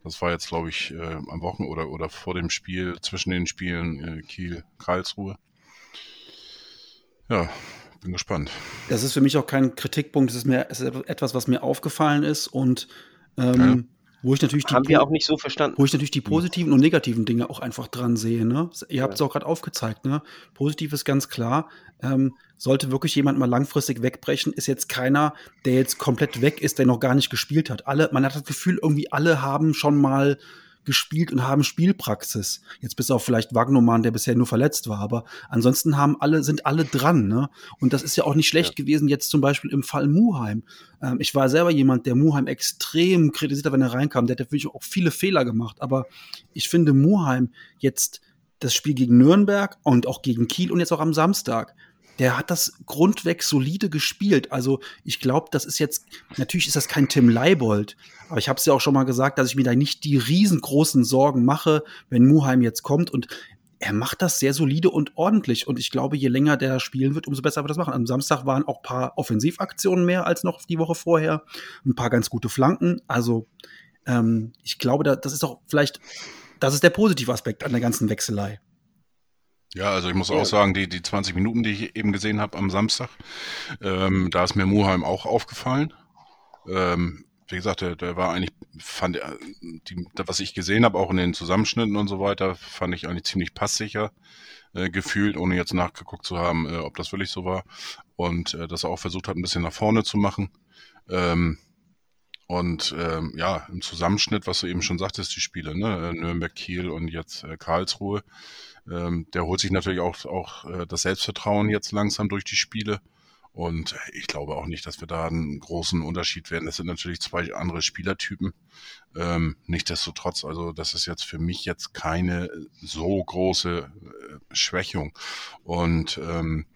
Das war jetzt, glaube ich, äh, am Wochen oder, oder vor dem Spiel, zwischen den Spielen äh, Kiel-Karlsruhe. Ja, bin gespannt. Das ist für mich auch kein Kritikpunkt, das ist, mir, es ist etwas, was mir aufgefallen ist und ähm, Wo ich natürlich die Haben wir auch nicht so verstanden. Wo ich natürlich die positiven und negativen Dinge auch einfach dran sehe. Ne? Ihr habt es auch gerade aufgezeigt. Ne? Positiv ist ganz klar. Ähm, sollte wirklich jemand mal langfristig wegbrechen, ist jetzt keiner, der jetzt komplett weg ist, der noch gar nicht gespielt hat. Alle, man hat das Gefühl, irgendwie alle haben schon mal gespielt und haben Spielpraxis. Jetzt bis auf vielleicht Wagnoman, der bisher nur verletzt war, aber ansonsten haben alle, sind alle dran, ne? Und das ist ja auch nicht schlecht ja. gewesen, jetzt zum Beispiel im Fall Muheim. Ähm, ich war selber jemand, der Muheim extrem kritisiert hat, wenn er reinkam. Der hat wirklich auch viele Fehler gemacht, aber ich finde Muheim jetzt das Spiel gegen Nürnberg und auch gegen Kiel und jetzt auch am Samstag der hat das grundweg solide gespielt. Also ich glaube, das ist jetzt, natürlich ist das kein Tim Leibold, aber ich habe es ja auch schon mal gesagt, dass ich mir da nicht die riesengroßen Sorgen mache, wenn Muheim jetzt kommt und er macht das sehr solide und ordentlich. Und ich glaube, je länger der spielen wird, umso besser wird das machen. Am Samstag waren auch ein paar Offensivaktionen mehr als noch die Woche vorher. Ein paar ganz gute Flanken. Also ähm, ich glaube, da, das ist auch vielleicht, das ist der positive Aspekt an der ganzen Wechselei. Ja, also ich muss auch sagen, die, die 20 Minuten, die ich eben gesehen habe am Samstag, ähm, da ist mir Muheim auch aufgefallen. Ähm, wie gesagt, der, der war eigentlich, fand er, die, was ich gesehen habe, auch in den Zusammenschnitten und so weiter, fand ich eigentlich ziemlich passsicher äh, gefühlt, ohne jetzt nachgeguckt zu haben, äh, ob das wirklich so war. Und äh, dass er auch versucht hat, ein bisschen nach vorne zu machen. Ähm, und ähm, ja, im Zusammenschnitt, was du eben schon sagtest, die Spiele, ne? Nürnberg, Kiel und jetzt äh, Karlsruhe, ähm, der holt sich natürlich auch, auch äh, das Selbstvertrauen jetzt langsam durch die Spiele. Und ich glaube auch nicht, dass wir da einen großen Unterschied werden. Das sind natürlich zwei andere Spielertypen. Ähm, Nichtsdestotrotz, also das ist jetzt für mich jetzt keine so große äh, Schwächung. Und ähm,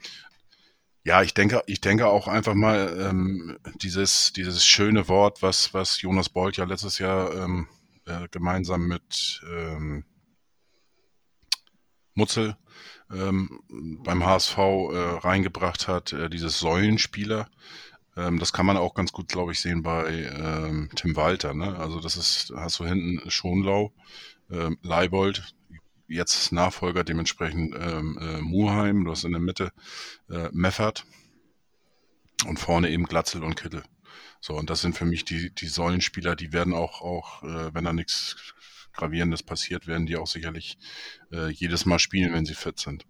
ja, ich denke, ich denke auch einfach mal ähm, dieses, dieses schöne Wort, was, was Jonas Bolt ja letztes Jahr ähm, äh, gemeinsam mit ähm, Mutzel ähm, beim HSV äh, reingebracht hat, äh, dieses Säulenspieler. Ähm, das kann man auch ganz gut, glaube ich, sehen bei ähm, Tim Walter. Ne? Also das ist, hast du hinten Schonlau, ähm, Leibold, jetzt Nachfolger dementsprechend ähm, äh, Muheim, du hast in der Mitte äh, Meffert und vorne eben Glatzel und Kittel. So, und das sind für mich die, die Säulenspieler, die werden auch, auch äh, wenn da nichts Gravierendes passiert, werden die auch sicherlich äh, jedes Mal spielen, wenn sie fit sind.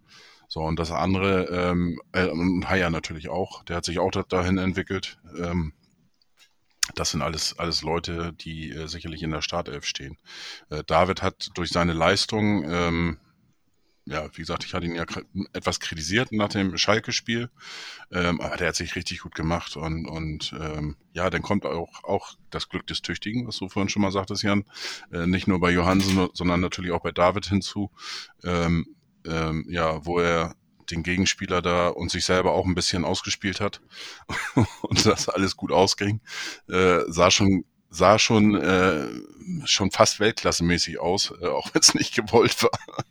So, und das andere, ähm, äh, und Haya natürlich auch, der hat sich auch dahin entwickelt. Ähm, das sind alles, alles Leute, die äh, sicherlich in der Startelf stehen. Äh, David hat durch seine Leistung ähm, ja, wie gesagt, ich hatte ihn ja etwas kritisiert nach dem Schalke-Spiel, ähm, aber der hat sich richtig gut gemacht und, und ähm, ja, dann kommt auch, auch das Glück des Tüchtigen, was du vorhin schon mal sagtest, Jan, äh, nicht nur bei Johansen, sondern natürlich auch bei David hinzu, ähm, ähm, ja, wo er den Gegenspieler da und sich selber auch ein bisschen ausgespielt hat (laughs) und das alles gut ausging, äh, sah schon sah schon, äh, schon fast weltklassemäßig aus, äh, auch wenn es nicht gewollt war.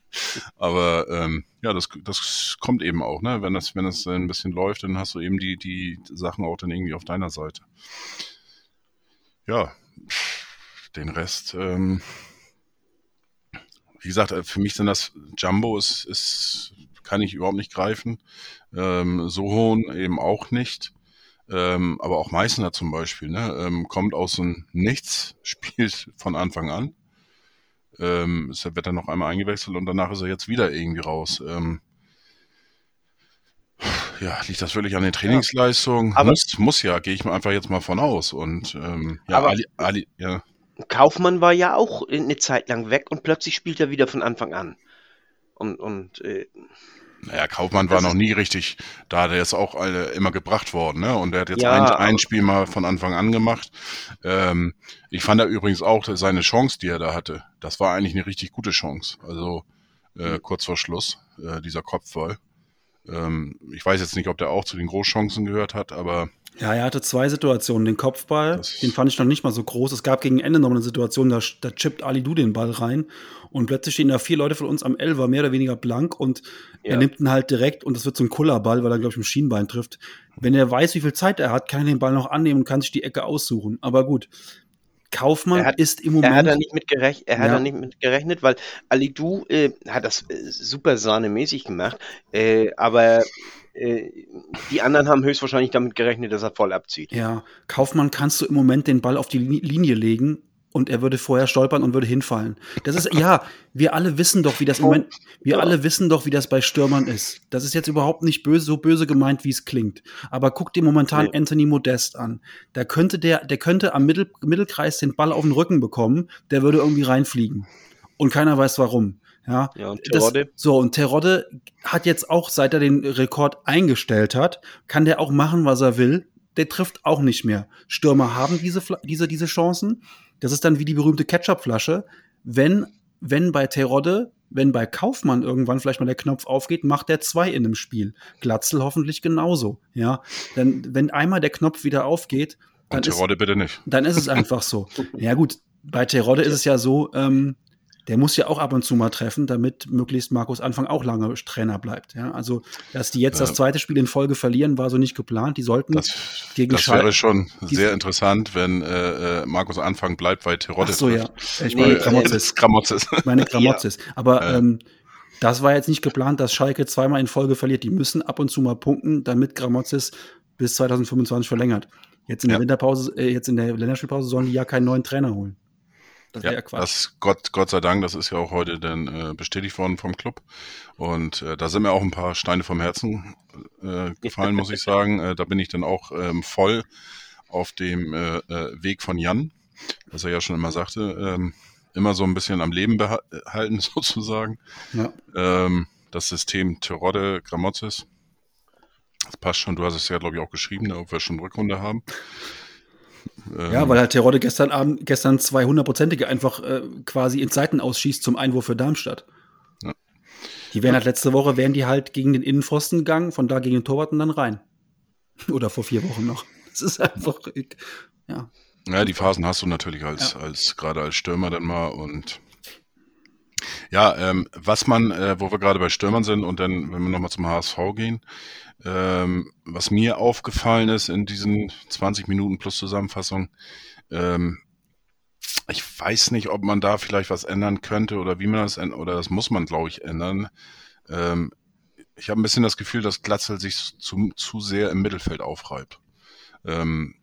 Aber ähm, ja, das, das kommt eben auch, ne? Wenn das, wenn das ein bisschen läuft, dann hast du eben die, die Sachen auch dann irgendwie auf deiner Seite. Ja, den Rest, ähm, wie gesagt, äh, für mich sind das Jumbo ist, ist kann ich überhaupt nicht greifen. Ähm, Sohon eben auch nicht. Ähm, aber auch Meißner zum Beispiel, ne, ähm, kommt aus dem Nichts, spielt von Anfang an. Ähm, es wird dann noch einmal eingewechselt und danach ist er jetzt wieder irgendwie raus. Ähm, ja, liegt das wirklich an den Trainingsleistungen? Aber muss, muss ja, gehe ich mal einfach jetzt mal von aus. Und ähm, ja, aber Ali, Ali, ja. Kaufmann war ja auch eine Zeit lang weg und plötzlich spielt er wieder von Anfang an. Und, und äh, naja, Kaufmann war noch nie richtig da, der ist auch alle immer gebracht worden, ne? Und der hat jetzt Ja, ein, ein Spiel mal von Anfang an gemacht. Ähm, ich fand da übrigens auch seine Chance, die er da hatte. Das war eigentlich eine richtig gute Chance. Also äh, kurz vor Schluss, äh, dieser Kopfball. Ähm, ich weiß jetzt nicht, ob der auch zu den Großchancen gehört hat, aber Ja, er hatte zwei Situationen. Den Kopfball, das den fand ich noch nicht mal so groß. Es gab gegen Ende noch eine Situation, da, da chippt Ali Du den Ball rein und plötzlich stehen da vier Leute von uns am Elfer, mehr oder weniger blank und er ja, nimmt ihn halt direkt und das wird so ein Kullerball, weil er, glaube ich, im Schienbein trifft. Wenn er weiß, wie viel Zeit er hat, kann er den Ball noch annehmen und kann sich die Ecke aussuchen. Aber gut, er Kaufmann hat, ist im er hat da Moment, nicht mit gerechnet, er hat da nicht mit gerechnet, weil Ali Du äh, hat das äh, super sahnemäßig gemacht, äh, aber die anderen haben höchstwahrscheinlich damit gerechnet, dass er voll abzieht. ja, Kaufmann kannst du im Moment den Ball auf die Li- Linie legen und er würde vorher stolpern und würde hinfallen. Das ist, ja, wir alle wissen doch, wie das im Moment, wir alle wissen doch, wie das bei Stürmern ist. Das ist jetzt überhaupt nicht böse, so böse gemeint, wie es klingt. Aber guck dir momentan nee. Anthony Modest an. Da könnte der, der könnte am Mittel, Mittelkreis den Ball auf den Rücken bekommen, der würde irgendwie reinfliegen. Und keiner weiß warum. Ja, ja und Terodde. Das, so, und Terodde hat jetzt auch, seit er den Rekord eingestellt hat, kann der auch machen, was er will. Der trifft auch nicht mehr. Stürmer haben diese, diese, diese Chancen. Das ist dann wie die berühmte Ketchupflasche. Wenn, wenn bei Terodde, wenn bei Kaufmann irgendwann vielleicht mal der Knopf aufgeht, macht der zwei in einem Spiel. Glatzel hoffentlich genauso. Ja, denn wenn einmal der Knopf wieder aufgeht, dann ist, bitte nicht. Dann ist es einfach so. (laughs) Ja gut, bei Terodde ist es ja so, ähm, der muss ja auch ab und zu mal treffen, damit möglichst Markus Anfang auch lange Trainer bleibt. Ja, also, dass die jetzt ja. das zweite Spiel in Folge verlieren, war so nicht geplant. Die sollten das, gegen Das wäre schon sehr interessant, wenn äh, äh, Markus Anfang bleibt, weil Terodde Ach so, ja. (laughs) Ich meine nee, Gramotzes. Gramotzes. Meine Gramotzes. Ja. Aber ja. ähm, das war jetzt nicht geplant, dass Schalke zweimal in Folge verliert. Die müssen ab und zu mal punkten, damit Gramotzes bis 2025 verlängert. Jetzt in der Winterpause, äh, jetzt in der Länderspielpause sollen die ja keinen neuen Trainer holen. Das ja, ja Quatsch. Das Gott, Gott sei Dank, das ist ja auch heute dann äh, bestätigt worden vom Club. Und äh, da sind mir auch ein paar Steine vom Herzen äh, gefallen, muss ich (laughs) sagen. Äh, da bin ich dann auch ähm, voll auf dem äh, äh, Weg von Jan, was er ja schon immer sagte, ähm, immer so ein bisschen am Leben behalten (laughs) sozusagen. Ja. Ähm, das System Terodde Gramozis. Das passt schon, du hast es ja, glaube ich, auch geschrieben, ob wir schon Rückrunde haben. Ja, weil halt Terodde gestern Abend, gestern 200-prozentige einfach äh, quasi in Seiten ausschießt zum Einwurf für Darmstadt. Ja. Die wären halt letzte Woche, wären die halt gegen den Innenpfosten gegangen, von da gegen den Torwart und dann rein. (laughs) Oder vor vier Wochen noch. Das ist einfach, ja. Ja, die Phasen hast du natürlich als, ja. als gerade als Stürmer dann mal und ja, ähm, was man, äh, wo wir gerade bei Stürmern sind und dann, wenn wir nochmal zum HSV gehen, ähm, was mir aufgefallen ist in diesen 20 Minuten plus Zusammenfassung, ähm, ich weiß nicht, ob man da vielleicht was ändern könnte oder wie man das ändert, oder das muss man, glaube ich, ändern. Ähm, ich habe ein bisschen das Gefühl, dass Glatzel sich zu, zu sehr im Mittelfeld aufreibt. Ähm,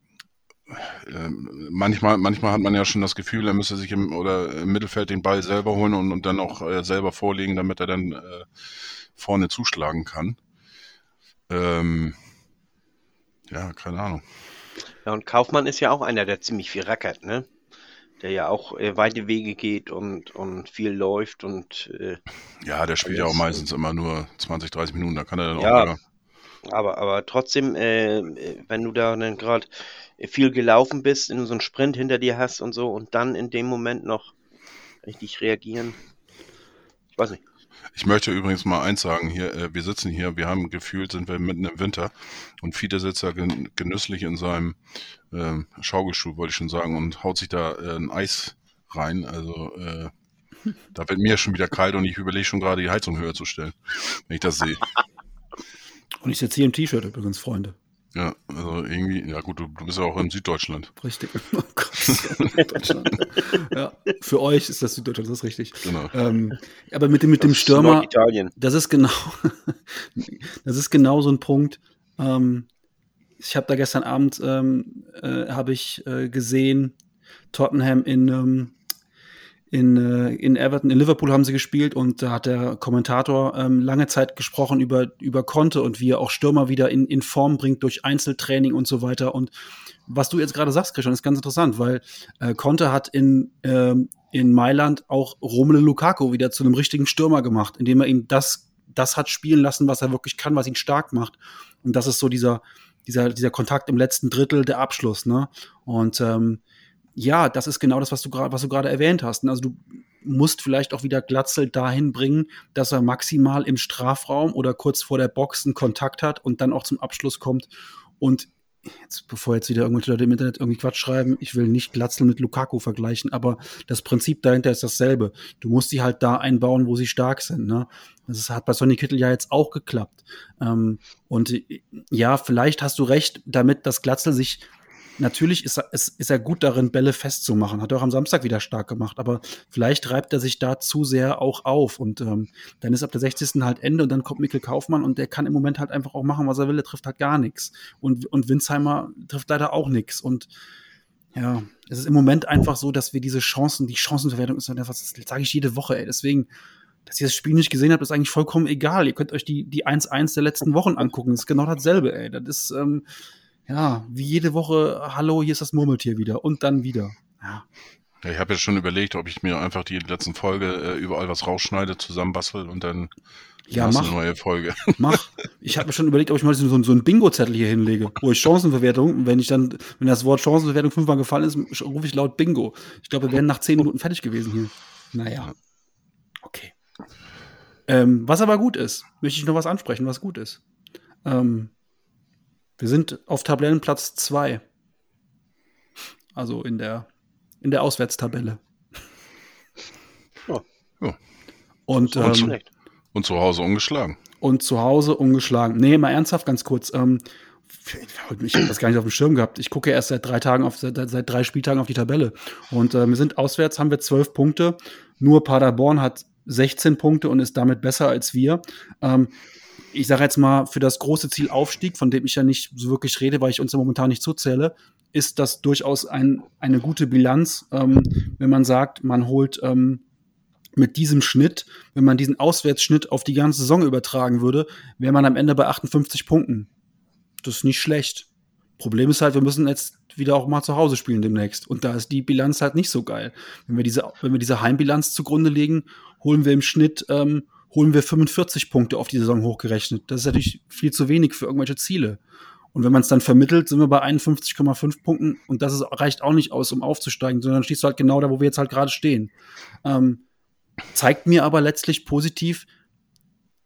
ähm, manchmal, manchmal hat man ja schon das Gefühl, er müsste sich im, oder im Mittelfeld den Ball selber holen und, und dann auch äh, selber vorlegen, damit er dann äh, vorne zuschlagen kann. Ähm, ja, keine Ahnung. Ja, und Kaufmann ist ja auch einer, der ziemlich viel rackert, ne? Der ja auch äh, weite Wege geht und, und viel läuft und. Äh, ja, der spielt ja auch meistens immer nur 20, 30 Minuten, da kann er dann ja, auch. Ja, aber, aber trotzdem, äh, wenn du da dann gerade viel gelaufen bist, in so einen Sprint hinter dir hast und so und dann in dem Moment noch richtig reagieren. Ich weiß nicht. Ich möchte übrigens mal eins sagen hier, äh, wir sitzen hier, wir haben gefühlt, sind wir mitten im Winter und Fiete sitzt da genüsslich in seinem äh, Schaukelstuhl, wollte ich schon sagen, und haut sich da äh, ein Eis rein. Also äh, (laughs) da wird mir schon wieder kalt und ich überlege schon gerade, die Heizung höher zu stellen, wenn ich das sehe. Und ich sitze hier im T-Shirt übrigens, Freunde. Ja, also irgendwie, ja gut, du, du bist ja auch in Süddeutschland. Richtig. (laughs) Oh Gott, Deutschland. (laughs) ja, für euch ist das Süddeutschland, das ist richtig. Genau. Ähm, aber mit dem, mit dem Stürmer, das ist genau, (laughs) das ist genau so ein Punkt. Ähm, ich habe da gestern Abend ähm, äh, habe ich äh, gesehen, Tottenham in ähm, in, äh, in Everton, in Liverpool haben sie gespielt und da hat der Kommentator ähm, lange Zeit gesprochen über, über Conte und wie er auch Stürmer wieder in, in Form bringt durch Einzeltraining und so weiter. Und was du jetzt gerade sagst, Christian, ist ganz interessant, weil äh, Conte hat in, ähm, in Mailand auch Romelu Lukaku wieder zu einem richtigen Stürmer gemacht, indem er ihm das, das hat spielen lassen, was er wirklich kann, was ihn stark macht. Und das ist so dieser, dieser, dieser Kontakt im letzten Drittel, der Abschluss, ne? Und ähm, ja, das ist genau das, was du gerade, was du gerade erwähnt hast. Also du musst vielleicht auch wieder Glatzel dahin bringen, dass er maximal im Strafraum oder kurz vor der Box einen Kontakt hat und dann auch zum Abschluss kommt. Und jetzt, bevor jetzt wieder irgendwelche Leute im Internet irgendwie Quatsch schreiben, ich will nicht Glatzel mit Lukaku vergleichen, aber das Prinzip dahinter ist dasselbe. Du musst sie halt da einbauen, wo sie stark sind. Ne? Das hat bei Sonny Kittel ja jetzt auch geklappt. Ähm, und ja, vielleicht hast du recht damit, dass Glatzel sich natürlich ist er, ist, ist er gut darin, Bälle festzumachen. Hat er auch am Samstag wieder stark gemacht. Aber vielleicht reibt er sich da zu sehr auch auf. Und ähm, dann ist ab der 60. halt Ende und dann kommt Mikkel Kaufmann und der kann im Moment halt einfach auch machen, was er will. Er trifft halt gar nichts. Und, und Winsheimer trifft leider auch nichts. Und Ja, es ist im Moment einfach so, dass wir diese Chancen, die Chancenverwertung ist, das sage ich jede Woche, ey. Deswegen, dass ihr das Spiel nicht gesehen habt, ist eigentlich vollkommen egal. Ihr könnt euch die, die 1-1 der letzten Wochen angucken. Das ist genau dasselbe, ey. Das ist, ähm, ja, wie jede Woche, hallo, hier ist das Murmeltier wieder und dann wieder. Ja. Ja, ich habe jetzt schon überlegt, ob ich mir einfach die letzten Folge äh, überall was rausschneide, zusammenbastel und dann Ja, mach. eine neue Folge. (laughs) Mach. Ich habe mir schon überlegt, ob ich mal so, so einen Bingo-Zettel hier hinlege, wo ich Chancenverwertung, wenn ich dann, wenn das Wort Chancenverwertung fünfmal gefallen ist, rufe ich laut Bingo. Ich glaube, wir wären nach zehn Minuten fertig gewesen hier. Naja. Okay. Ähm, was aber gut ist, möchte ich noch was ansprechen, was gut ist. Ähm, wir sind auf Tabellenplatz zwei. Also in der, in der Auswärtstabelle. Ja. Ja. Und, Und ähm. Und zu Hause ungeschlagen. und zu Hause ungeschlagen. Nee, mal ernsthaft ganz kurz. Ähm, ich habe das gar nicht auf dem Schirm gehabt. Ich gucke erst seit drei Tagen auf, seit, seit drei Spieltagen auf die Tabelle. Und äh, wir sind auswärts, haben wir zwölf Punkte. Nur Paderborn hat 16 Punkte und ist damit besser als wir. Ähm, ich sage jetzt mal, für das große Ziel Aufstieg, von dem ich ja nicht so wirklich rede, weil ich uns ja momentan nicht zuzähle, ist das durchaus ein, eine gute Bilanz, ähm, wenn man sagt, man holt ähm, mit diesem Schnitt, wenn man diesen Auswärtsschnitt auf die ganze Saison übertragen würde, wäre man am Ende bei 58 Punkten. Das ist nicht schlecht. Problem ist halt, wir müssen jetzt wieder auch mal zu Hause spielen demnächst. Und da ist die Bilanz halt nicht so geil. Wenn wir diese, wenn wir diese Heimbilanz zugrunde legen, holen wir im Schnitt, ähm, holen wir 45 Punkte auf die Saison hochgerechnet. Das ist natürlich viel zu wenig für irgendwelche Ziele. Und wenn man es dann vermittelt, sind wir bei 51,5 Punkten und das ist, reicht auch nicht aus, um aufzusteigen, sondern dann stehst du halt genau da, wo wir jetzt halt gerade stehen. Ähm, zeigt mir aber letztlich positiv,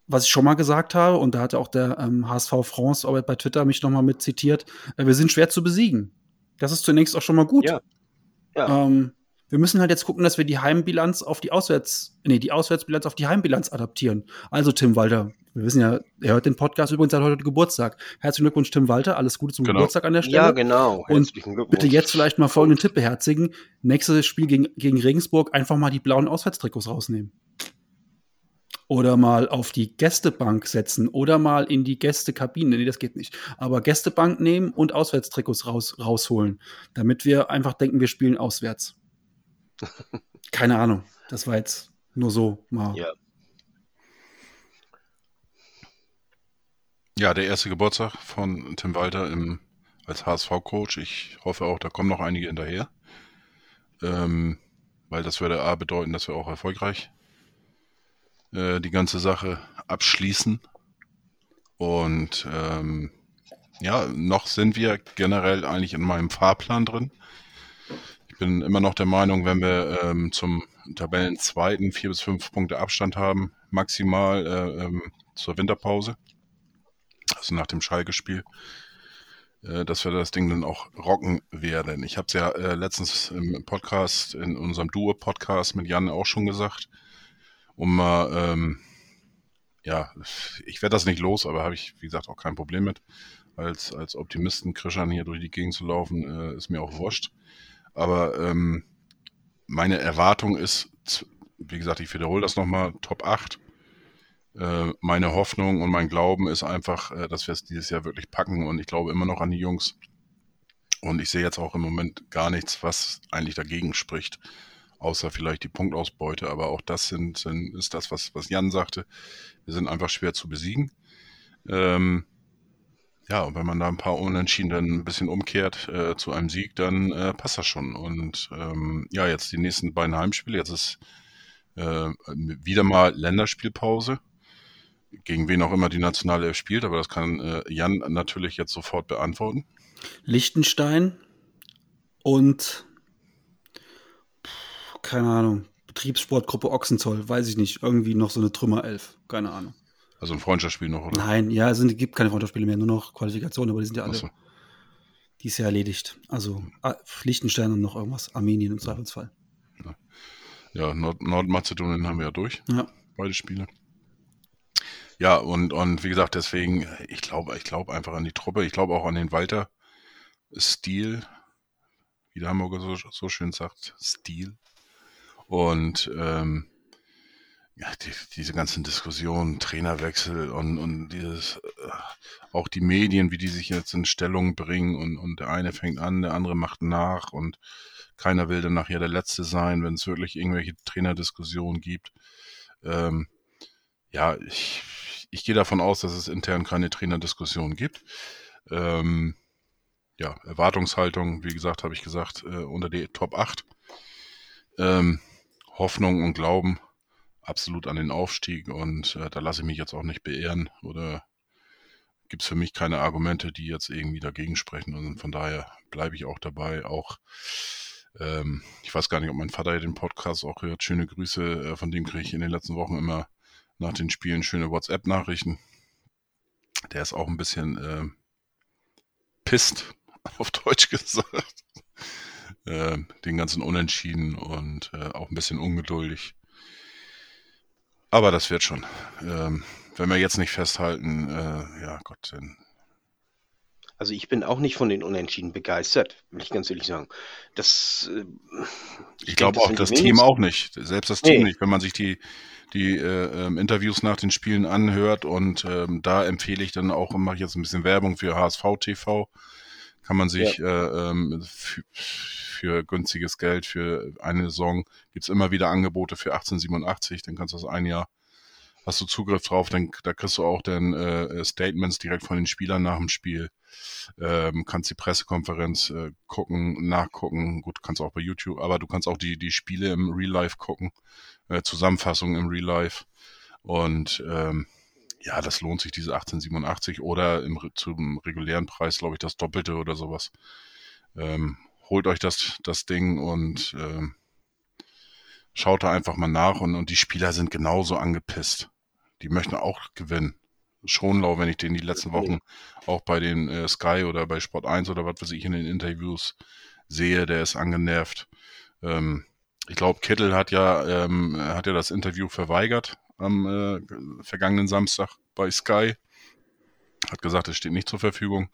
was ich schon mal gesagt habe, und da hat auch der ähm, HSV France aber bei Twitter mich nochmal mit zitiert, äh, wir sind schwer zu besiegen. Das ist zunächst auch schon mal gut. Ja. Ja. Ähm, wir müssen halt jetzt gucken, dass wir die Heimbilanz auf die Auswärts, nee, die Auswärtsbilanz auf die Heimbilanz adaptieren. Also Tim Walter, wir wissen ja, er hört den Podcast übrigens, er hat heute Geburtstag. Herzlichen Glückwunsch, Tim Walter, alles Gute zum Genau. Geburtstag an der Stelle. Ja, genau. Und Herzlichen Glückwunsch. Bitte jetzt vielleicht mal folgenden Tipp beherzigen. Nächstes Spiel gegen, gegen Regensburg einfach mal die blauen Auswärtstrikots rausnehmen. Oder mal auf die Gästebank setzen oder mal in die Gästekabine. Nee, das geht nicht. Aber Gästebank nehmen und Auswärtstrikots raus, rausholen, damit wir einfach denken, wir spielen auswärts. Keine Ahnung. Das war jetzt nur so mal. Ja. Ja, der erste Geburtstag von Tim Walter im, als HSV-Coach. Ich hoffe auch, da kommen noch einige hinterher. Ähm, weil das würde A bedeuten, dass wir auch erfolgreich äh, die ganze Sache abschließen. Und ähm, ja, noch sind wir generell eigentlich in meinem Fahrplan drin. Ich bin immer noch der Meinung, wenn wir ähm, zum Tabellenzweiten vier bis fünf Punkte Abstand haben, maximal äh, ähm, zur Winterpause, also nach dem Schalke-Spiel, äh, dass wir das Ding dann auch rocken werden. Ich habe es ja äh, letztens im Podcast, in unserem Duo-Podcast mit Jan auch schon gesagt, um mal, ähm, ja, ich werde das nicht los, aber habe ich, wie gesagt, auch kein Problem mit. Als, als Optimisten Krischan hier durch die Gegend zu laufen, äh, ist mir auch wurscht. Aber ähm, meine Erwartung ist, wie gesagt, ich wiederhole das nochmal, Top 8. Äh, meine Hoffnung und mein Glauben ist einfach, äh, dass wir es dieses Jahr wirklich packen und ich glaube immer noch an die Jungs. Und ich sehe jetzt auch im Moment gar nichts, was eigentlich dagegen spricht, außer vielleicht die Punktausbeute. Aber auch das sind, sind ist das, was, was Jan sagte. Wir sind einfach schwer zu besiegen. Ähm, ja, und wenn man da ein paar Unentschieden dann ein bisschen umkehrt äh, zu einem Sieg, dann äh, passt das schon. Und ähm, ja, jetzt die nächsten beiden Heimspiele. Jetzt ist äh, wieder mal Länderspielpause. Gegen wen auch immer die Nationale spielt, aber das kann äh, Jan natürlich jetzt sofort beantworten. Liechtenstein und keine Ahnung, Betriebssportgruppe Ochsenzoll, weiß ich nicht, irgendwie noch so eine Trümmerelf, keine Ahnung. Also ein Freundschaftsspiel noch, oder? Nein, ja, es sind, gibt keine Freundschaftsspiele mehr, nur noch Qualifikationen, aber die sind ja alle, Achso. die ist ja erledigt. Also ah, Liechtenstein und noch irgendwas, Armenien im Zweifelsfall. Ja, Nord Nordmazedonien haben wir ja durch, Ja, beide Spiele. Ja, und, und wie gesagt, deswegen, ich glaube, ich glaube einfach an die Truppe. Ich glaube auch an den Walter Stil, wie der Hamburger so, so schön sagt, Stil. Und ähm, ja, die, diese ganzen Diskussionen, Trainerwechsel und, und dieses, äh, auch die Medien, wie die sich jetzt in Stellung bringen und, und der eine fängt an, der andere macht nach und keiner will dann nachher der Letzte sein, wenn es wirklich irgendwelche Trainerdiskussionen gibt. Ähm, ja, ich, ich gehe davon aus, dass es intern keine Trainerdiskussion gibt. Ähm, ja, Erwartungshaltung, wie gesagt, habe ich gesagt, äh, unter die Top 8. Ähm, Hoffnung und Glauben absolut an den Aufstieg und äh, da lasse ich mich jetzt auch nicht beehren oder gibt es für mich keine Argumente, die jetzt irgendwie dagegen sprechen und von daher bleibe ich auch dabei. Auch ähm, ich weiß gar nicht, ob mein Vater den Podcast auch hört. Schöne Grüße, äh, von dem kriege ich in den letzten Wochen immer nach den Spielen schöne WhatsApp-Nachrichten. Der ist auch ein bisschen äh, pisst, (laughs) auf Deutsch gesagt. Äh, den ganzen Unentschieden und äh, auch ein bisschen ungeduldig. Aber das wird schon. Ähm, wenn wir jetzt nicht festhalten, äh, ja Gott, dann also ich bin auch nicht von den Unentschieden begeistert, will ich ganz ehrlich sagen. Das, äh, ich, ich glaube auch das Team auch nicht. Selbst das Team nee. nicht. Wenn man sich die, die äh, ähm, Interviews nach den Spielen anhört und ähm, da empfehle ich dann auch, mache ich jetzt ein bisschen Werbung für HSV TV, kann man sich ja. äh, ähm, für günstiges Geld für eine Saison gibt es immer wieder Angebote für 1887, dann kannst du das ein Jahr, hast du Zugriff drauf, dann da kriegst du auch dann äh, Statements direkt von den Spielern nach dem Spiel. Ähm, kannst die Pressekonferenz äh, gucken, nachgucken, gut, kannst auch bei YouTube, aber du kannst auch die, die Spiele im Real Life gucken, äh, Zusammenfassungen im Real Life. Und ähm, ja, das lohnt sich, diese 1887 oder im, zum regulären Preis, glaube ich, das Doppelte oder sowas. Ähm, holt euch das, das Ding und ähm, schaut da einfach mal nach und, und die Spieler sind genauso angepisst. Die möchten auch gewinnen. Schonlau, wenn ich den die letzten Wochen auch bei den äh, Sky oder bei Sport 1 oder was weiß ich in den Interviews sehe, der ist angenervt. Ähm, ich glaube, Kittel hat ja, ähm, hat ja das Interview verweigert am äh, vergangenen Samstag bei Sky. Hat gesagt, es steht nicht zur Verfügung.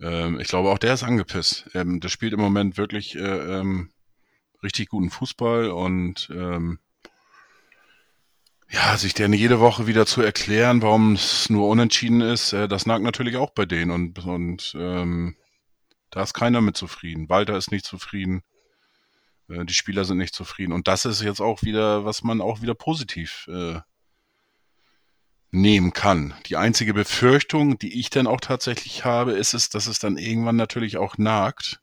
Ähm, ich glaube, auch der ist angepisst. Ähm, der spielt im Moment wirklich äh, ähm, richtig guten Fußball und ähm, ja, sich denn jede Woche wieder zu erklären, warum es nur unentschieden ist, äh, das nagt natürlich auch bei denen und, und ähm, da ist keiner mit zufrieden. Walter ist nicht zufrieden. Äh, die Spieler sind nicht zufrieden. Und das ist jetzt auch wieder, was man auch wieder positiv äh, nehmen kann. Die einzige Befürchtung, die ich dann auch tatsächlich habe, ist es, dass es dann irgendwann natürlich auch nagt,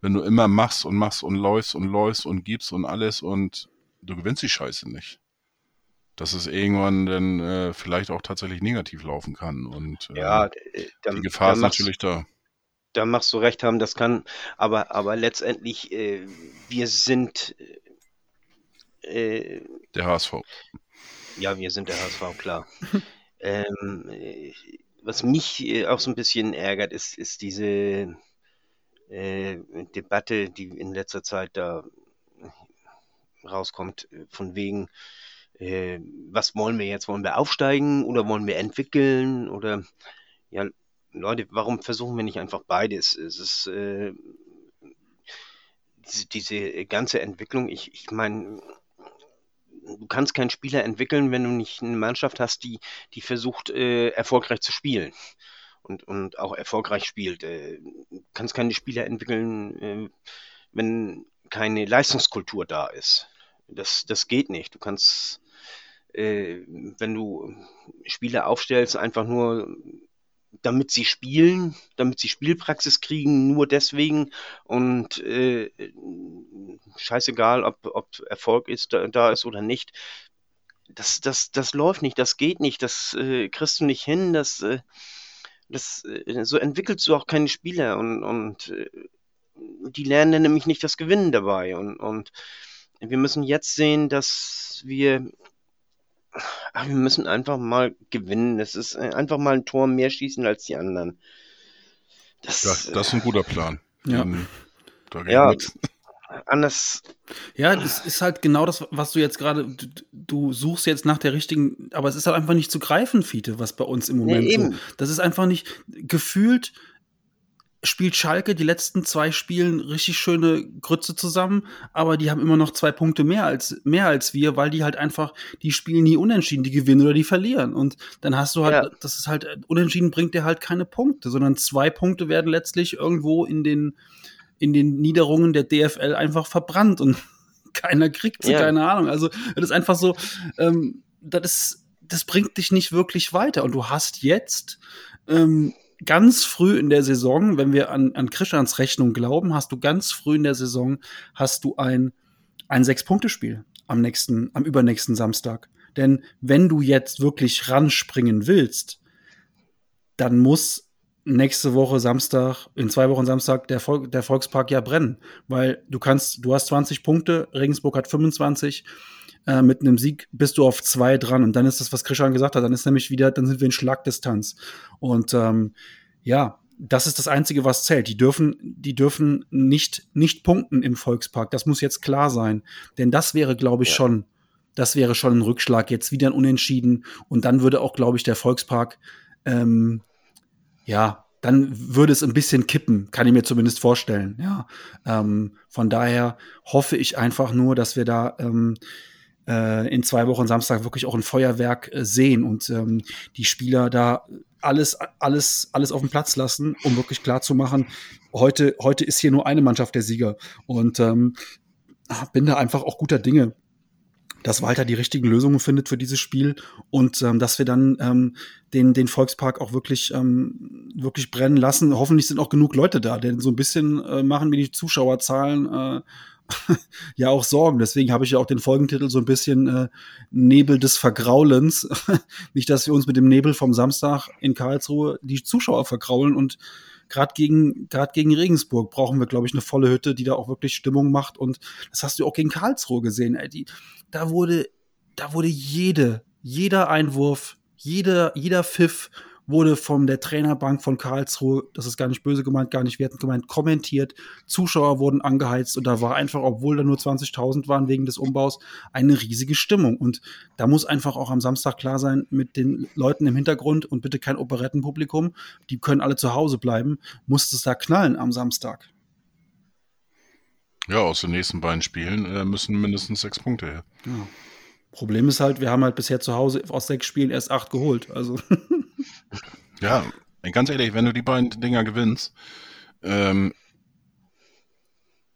wenn du immer machst und machst und läufst und läufst und gibst und alles und du gewinnst die Scheiße nicht. Dass es irgendwann dann äh, vielleicht auch tatsächlich negativ laufen kann. Und äh, ja, dann, die Gefahr ist natürlich da. Da machst du recht haben, das kann, aber, aber letztendlich, äh, wir sind äh, der HSV. Ja, wir sind der HSV, klar. (laughs) ähm, was mich äh, auch so ein bisschen ärgert, ist, ist diese äh, Debatte, die in letzter Zeit da rauskommt, äh, von wegen, äh, was wollen wir jetzt? Wollen wir aufsteigen oder wollen wir entwickeln? Oder ja, Leute, warum versuchen wir nicht einfach beides? Es ist äh, diese, diese ganze Entwicklung, ich, ich meine, du kannst keinen Spieler entwickeln, wenn du nicht eine Mannschaft hast, die, die versucht, äh, erfolgreich zu spielen und, und auch erfolgreich spielt. Äh, du kannst keine Spieler entwickeln, äh, wenn keine Leistungskultur da ist. Das, das geht nicht. Du kannst, äh, wenn du Spieler aufstellst, einfach nur damit sie spielen, damit sie Spielpraxis kriegen, nur deswegen und äh, scheißegal, ob, ob Erfolg ist, da, da ist oder nicht. Das, das, das läuft nicht, das geht nicht, das äh, kriegst du nicht hin, das, äh, das, äh, so entwickelst du auch keine Spieler und, und äh, die lernen dann nämlich nicht das Gewinnen dabei und, und wir müssen jetzt sehen, dass wir Ach, wir müssen einfach mal gewinnen. Es ist äh, einfach mal ein Tor mehr schießen als die anderen. Das, das, das ist ein guter Plan. Ja. Ja, anders. Ja, das ist halt genau das, was du jetzt gerade, du, du, suchst jetzt nach der richtigen, aber es ist halt einfach nicht zu greifen, Fiete, was bei uns im Moment nee, so. Das ist einfach nicht gefühlt spielt Schalke die letzten zwei Spielen richtig schöne Grütze zusammen, aber die haben immer noch zwei Punkte mehr als, mehr als wir, weil die halt einfach, die spielen nie unentschieden, die gewinnen oder die verlieren. Und dann hast du halt, ja. das ist halt, unentschieden bringt dir halt keine Punkte, sondern zwei Punkte werden letztlich irgendwo in den, in den Niederungen der DFL einfach verbrannt und (laughs) keiner kriegt sie, ja. keine Ahnung. Also, das ist einfach so, ähm, das ist, das bringt dich nicht wirklich weiter. Und du hast jetzt, ähm, ganz früh in der Saison, wenn wir an, an Christians Rechnung glauben, hast du ganz früh in der Saison hast du ein, ein Sechs-Punkte-Spiel am nächsten, am übernächsten Samstag. Denn wenn du jetzt wirklich ranspringen willst, dann muss nächste Woche Samstag, in zwei Wochen Samstag, der, Volk, der Volkspark ja brennen. Weil du kannst, du hast 20 Punkte, Regensburg hat 25 äh, mit einem Sieg bist du auf zwei dran. Und dann ist das, was Christian gesagt hat, dann ist nämlich wieder, dann sind wir in Schlagdistanz. Und ähm, ja, das ist das Einzige, was zählt. Die dürfen, die dürfen nicht, nicht punkten im Volkspark. Das muss jetzt klar sein. Denn das wäre, glaube ich, schon, das wäre schon ein Rückschlag. Jetzt wieder ein Unentschieden. Und dann würde auch, glaube ich, der Volkspark, ähm, ja, dann würde es ein bisschen kippen, kann ich mir zumindest vorstellen. Ja, ähm, von daher hoffe ich einfach nur, dass wir da ähm, äh, in zwei Wochen Samstag wirklich auch ein Feuerwerk äh, sehen und ähm, die Spieler da alles, alles, alles auf den Platz lassen, um wirklich klar zu machen, heute, heute ist hier nur eine Mannschaft der Sieger. Und ähm, bin da einfach auch guter Dinge, dass Walter die richtigen Lösungen findet für dieses Spiel und ähm, dass wir dann ähm, den, den Volkspark auch wirklich, ähm, wirklich brennen lassen. Hoffentlich sind auch genug Leute da, denn so ein bisschen äh, machen wir die Zuschauerzahlen äh, ja auch Sorgen. Deswegen habe ich ja auch den Folgentitel so ein bisschen äh, Nebel des Vergraulens. (laughs) Nicht, dass wir uns mit dem Nebel vom Samstag in Karlsruhe die Zuschauer vergraulen und gerade gegen gegen Regensburg brauchen wir glaube ich eine volle Hütte, die da auch wirklich Stimmung macht und das hast du auch gegen Karlsruhe gesehen. Ey, die, da wurde da wurde jede jeder Einwurf, jeder jeder Pfiff wurde von der Trainerbank von Karlsruhe, das ist gar nicht böse gemeint, gar nicht wertend gemeint, kommentiert. Zuschauer wurden angeheizt und da war einfach, obwohl da nur 20.000 waren wegen des Umbaus, eine riesige Stimmung. Und da muss einfach auch am Samstag klar sein mit den Leuten im Hintergrund und bitte kein Operettenpublikum, die können alle zu Hause bleiben, muss es da knallen am Samstag. Ja, aus den nächsten beiden Spielen äh, müssen mindestens sechs Punkte her. Ja. Problem ist halt, wir haben halt bisher zu Hause aus sechs Spielen erst acht geholt. Also (laughs) Ja, ganz ehrlich, wenn du die beiden Dinger gewinnst, ähm,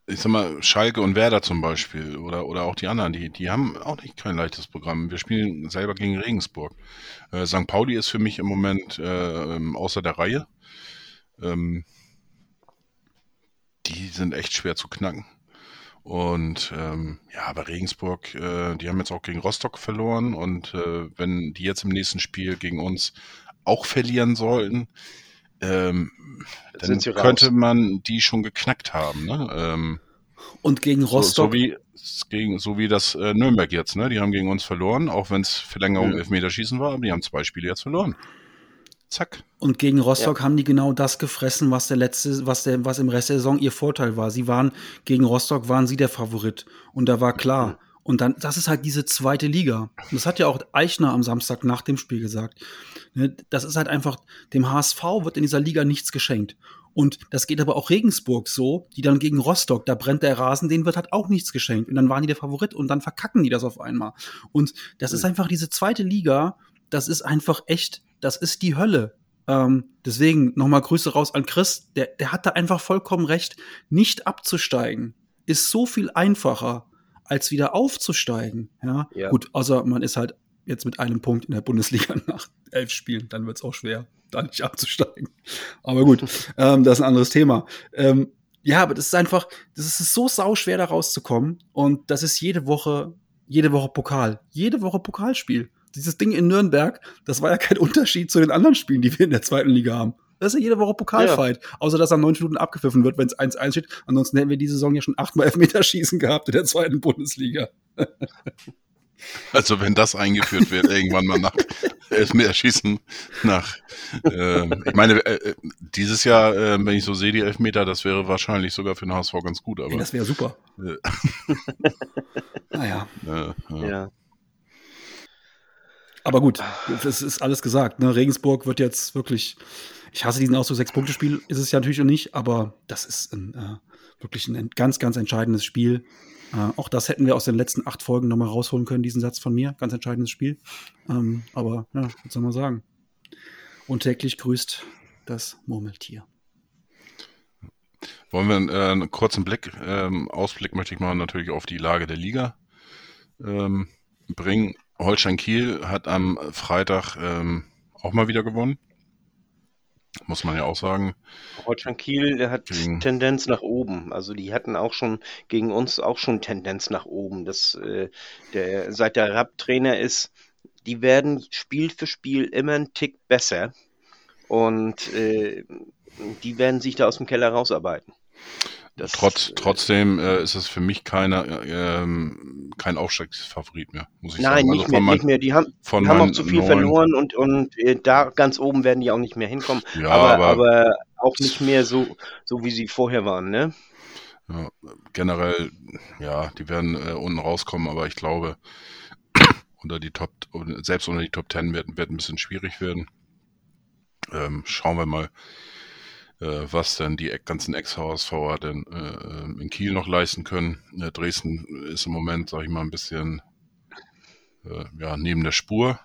ich sag mal, Schalke und Werder zum Beispiel oder, oder auch die anderen, die, die haben auch nicht kein leichtes Programm. Wir spielen selber gegen Regensburg. Äh, St. Pauli ist für mich im Moment äh, außer der Reihe. Ähm, die sind echt schwer zu knacken. Und ähm, ja, aber Regensburg, äh, die haben jetzt auch gegen Rostock verloren und äh, wenn die jetzt im nächsten Spiel gegen uns auch verlieren sollten, ähm, dann könnte man die schon geknackt haben. Ne? Ähm, und gegen Rostock. So, so, wie, gegen, so wie das äh, Nürnberg jetzt, ne? Die haben gegen uns verloren, auch wenn es Verlängerung ja. Elfmeterschießen war, aber die haben zwei Spiele jetzt verloren. Zack. Und gegen Rostock ja. haben die genau das gefressen, was der letzte, was der, was im Rest der Saison ihr Vorteil war. Sie waren, gegen Rostock waren sie der Favorit. Und da war klar, mhm. Und dann, das ist halt diese zweite Liga. Und das hat ja auch Eichner am Samstag nach dem Spiel gesagt. Ne, das ist halt einfach, dem HSV wird in dieser Liga nichts geschenkt. Und das geht aber auch Regensburg so, die dann gegen Rostock, da brennt der Rasen, denen wird halt auch nichts geschenkt. Und dann waren die der Favorit und dann verkacken die das auf einmal. Und das ist einfach diese zweite Liga, das ist einfach echt, das ist die Hölle. Ähm, deswegen nochmal Grüße raus an Chris, der, der hat da einfach vollkommen recht. Nicht abzusteigen ist so viel einfacher als wieder aufzusteigen. Ja, ja. gut, außer man ist halt jetzt mit einem Punkt in der Bundesliga (laughs) nach elf Spielen, dann wird es auch schwer, da nicht abzusteigen. Aber gut, (laughs) ähm, das ist ein anderes Thema. Ähm, ja, aber das ist einfach, das ist so sau schwer da rauszukommen und das ist jede Woche, jede Woche Pokal, jede Woche Pokalspiel. Dieses Ding in Nürnberg, das war ja kein (laughs) Unterschied zu den anderen Spielen, die wir in der zweiten Liga haben. Das ist ja jede Woche Pokalfight. Ja. Außer, dass er 90 Minuten abgepfiffen wird, wenn es 1-1 steht. Ansonsten hätten wir diese Saison ja schon achtmal (laughs) Elfmeterschießen gehabt in der zweiten Bundesliga. (laughs) Also wenn das eingeführt wird, irgendwann mal nach (laughs) Elfmeterschießen nach, äh, ich meine, äh, äh, dieses Jahr, äh, wenn ich so sehe, die Elfmeter, das wäre wahrscheinlich sogar für den HSV ganz gut. Aber, ja, das wäre super. Äh, naja. Äh, ja. Aber gut, das ist alles gesagt. Ne? Regensburg wird jetzt wirklich Ich hasse diesen Ausdruck, Sechs-Punkte-Spiel ist es ja natürlich noch nicht, aber das ist ein, äh, wirklich ein ganz, ganz entscheidendes Spiel. Äh, auch das hätten wir aus den letzten acht Folgen nochmal rausholen können, diesen Satz von mir. Ganz entscheidendes Spiel. Ähm, aber, ja, was soll man sagen? Und täglich grüßt das Murmeltier. Wollen wir äh, einen kurzen Blick, ähm, Ausblick möchte ich mal natürlich auf die Lage der Liga ähm, bringen. Holstein Kiel hat am Freitag ähm, auch mal wieder gewonnen. Muss man ja auch sagen. Holstein Kiel hat gegen... Tendenz nach oben. Also die hatten auch schon gegen uns auch schon Tendenz nach oben. Das, äh, der, seit der Rapp-Trainer ist, die werden Spiel für Spiel immer einen Tick besser. Und äh, die werden sich da aus dem Keller rausarbeiten. Das, Trotz, äh, trotzdem äh, ist es für mich keine, äh, kein Aufstiegsfavorit mehr, muss ich Nein, sagen. Nein, nicht, also mehr, mein, nicht mehr. Die haben, die haben auch zu viel verloren und, und äh, da ganz oben werden die auch nicht mehr hinkommen. Ja, aber, aber, aber auch nicht mehr so, so, wie sie vorher waren, ne? Ja, generell, ja, die werden äh, unten rauskommen, aber ich glaube, (clears throat) unter die Top, selbst unter die Top Ten wird, wird ein bisschen schwierig werden. Ähm, schauen wir mal was dann die ganzen Ex-HSVer denn äh, in Kiel noch leisten können. Äh, Dresden ist im Moment, sage ich mal, ein bisschen äh, ja, neben der Spur.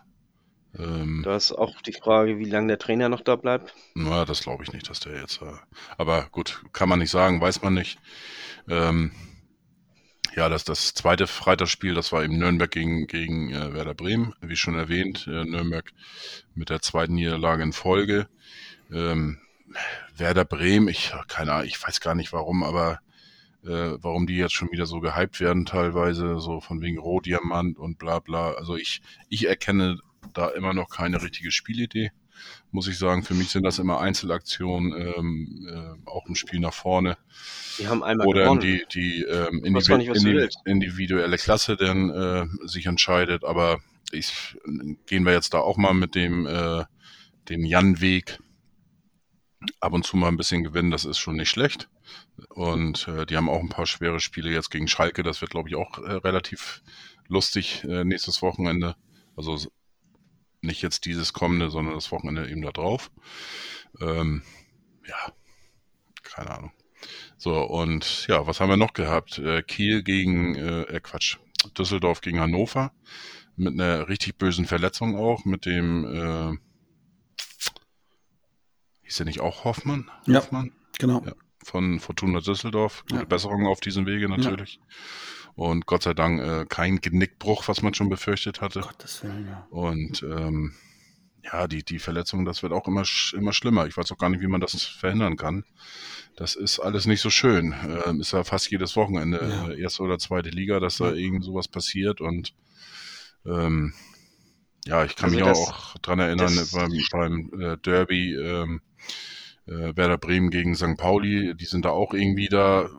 Ähm, da ist auch die Frage, wie lange der Trainer noch da bleibt. Na, das glaube ich nicht, dass der jetzt. Äh, aber gut, kann man nicht sagen, weiß man nicht. Ähm, ja, das, das zweite Freitagsspiel, das war eben Nürnberg gegen, gegen äh, Werder Bremen, wie schon erwähnt. Äh, Nürnberg mit der zweiten Niederlage in Folge. Ähm, Werder Bremen, ich keine Ahnung, ich weiß gar nicht warum, aber äh, warum die jetzt schon wieder so gehypt werden teilweise, so von wegen Rohdiamant und bla bla. Also ich, ich erkenne da immer noch keine richtige Spielidee, muss ich sagen. Für mich sind das immer Einzelaktionen, ähm, äh, auch im Spiel nach vorne. Die haben einmal Oder gewonnen. die, die ähm, individu nicht, individuelle Klasse dann äh, sich entscheidet. Aber ich, gehen wir jetzt da auch mal mit dem, äh, dem Jan-Weg ab und zu mal ein bisschen gewinnen, das ist schon nicht schlecht. Und äh, die haben auch ein paar schwere Spiele jetzt gegen Schalke. Das wird, glaube ich, auch äh, relativ lustig äh, nächstes Wochenende. Also nicht jetzt dieses kommende, sondern das Wochenende eben da drauf. Ähm, ja, keine Ahnung. So, und ja, was haben wir noch gehabt? Äh, Kiel gegen, äh, äh, Quatsch, Düsseldorf gegen Hannover. Mit einer richtig bösen Verletzung auch, mit dem äh, Hieß er nicht auch Hoffmann? Ja, Hoffmann? genau. Ja, von Fortuna Düsseldorf. Gute ja. Besserung auf diesem Wege natürlich. Ja. Und Gott sei Dank äh, kein Genickbruch, was man schon befürchtet hatte. Gottes Willen, ja. Und ähm, ja, die, die Verletzung, das wird auch immer, immer schlimmer. Ich weiß auch gar nicht, wie man das verhindern kann. Das ist alles nicht so schön. Ähm, ist ja fast jedes Wochenende, ja. äh, erste oder zweite Liga, dass da irgend sowas passiert und ähm, ja, ich kann also mich das, auch dran erinnern, beim, beim äh, Derby ähm, äh, Werder Bremen gegen St. Pauli, die sind da auch irgendwie da,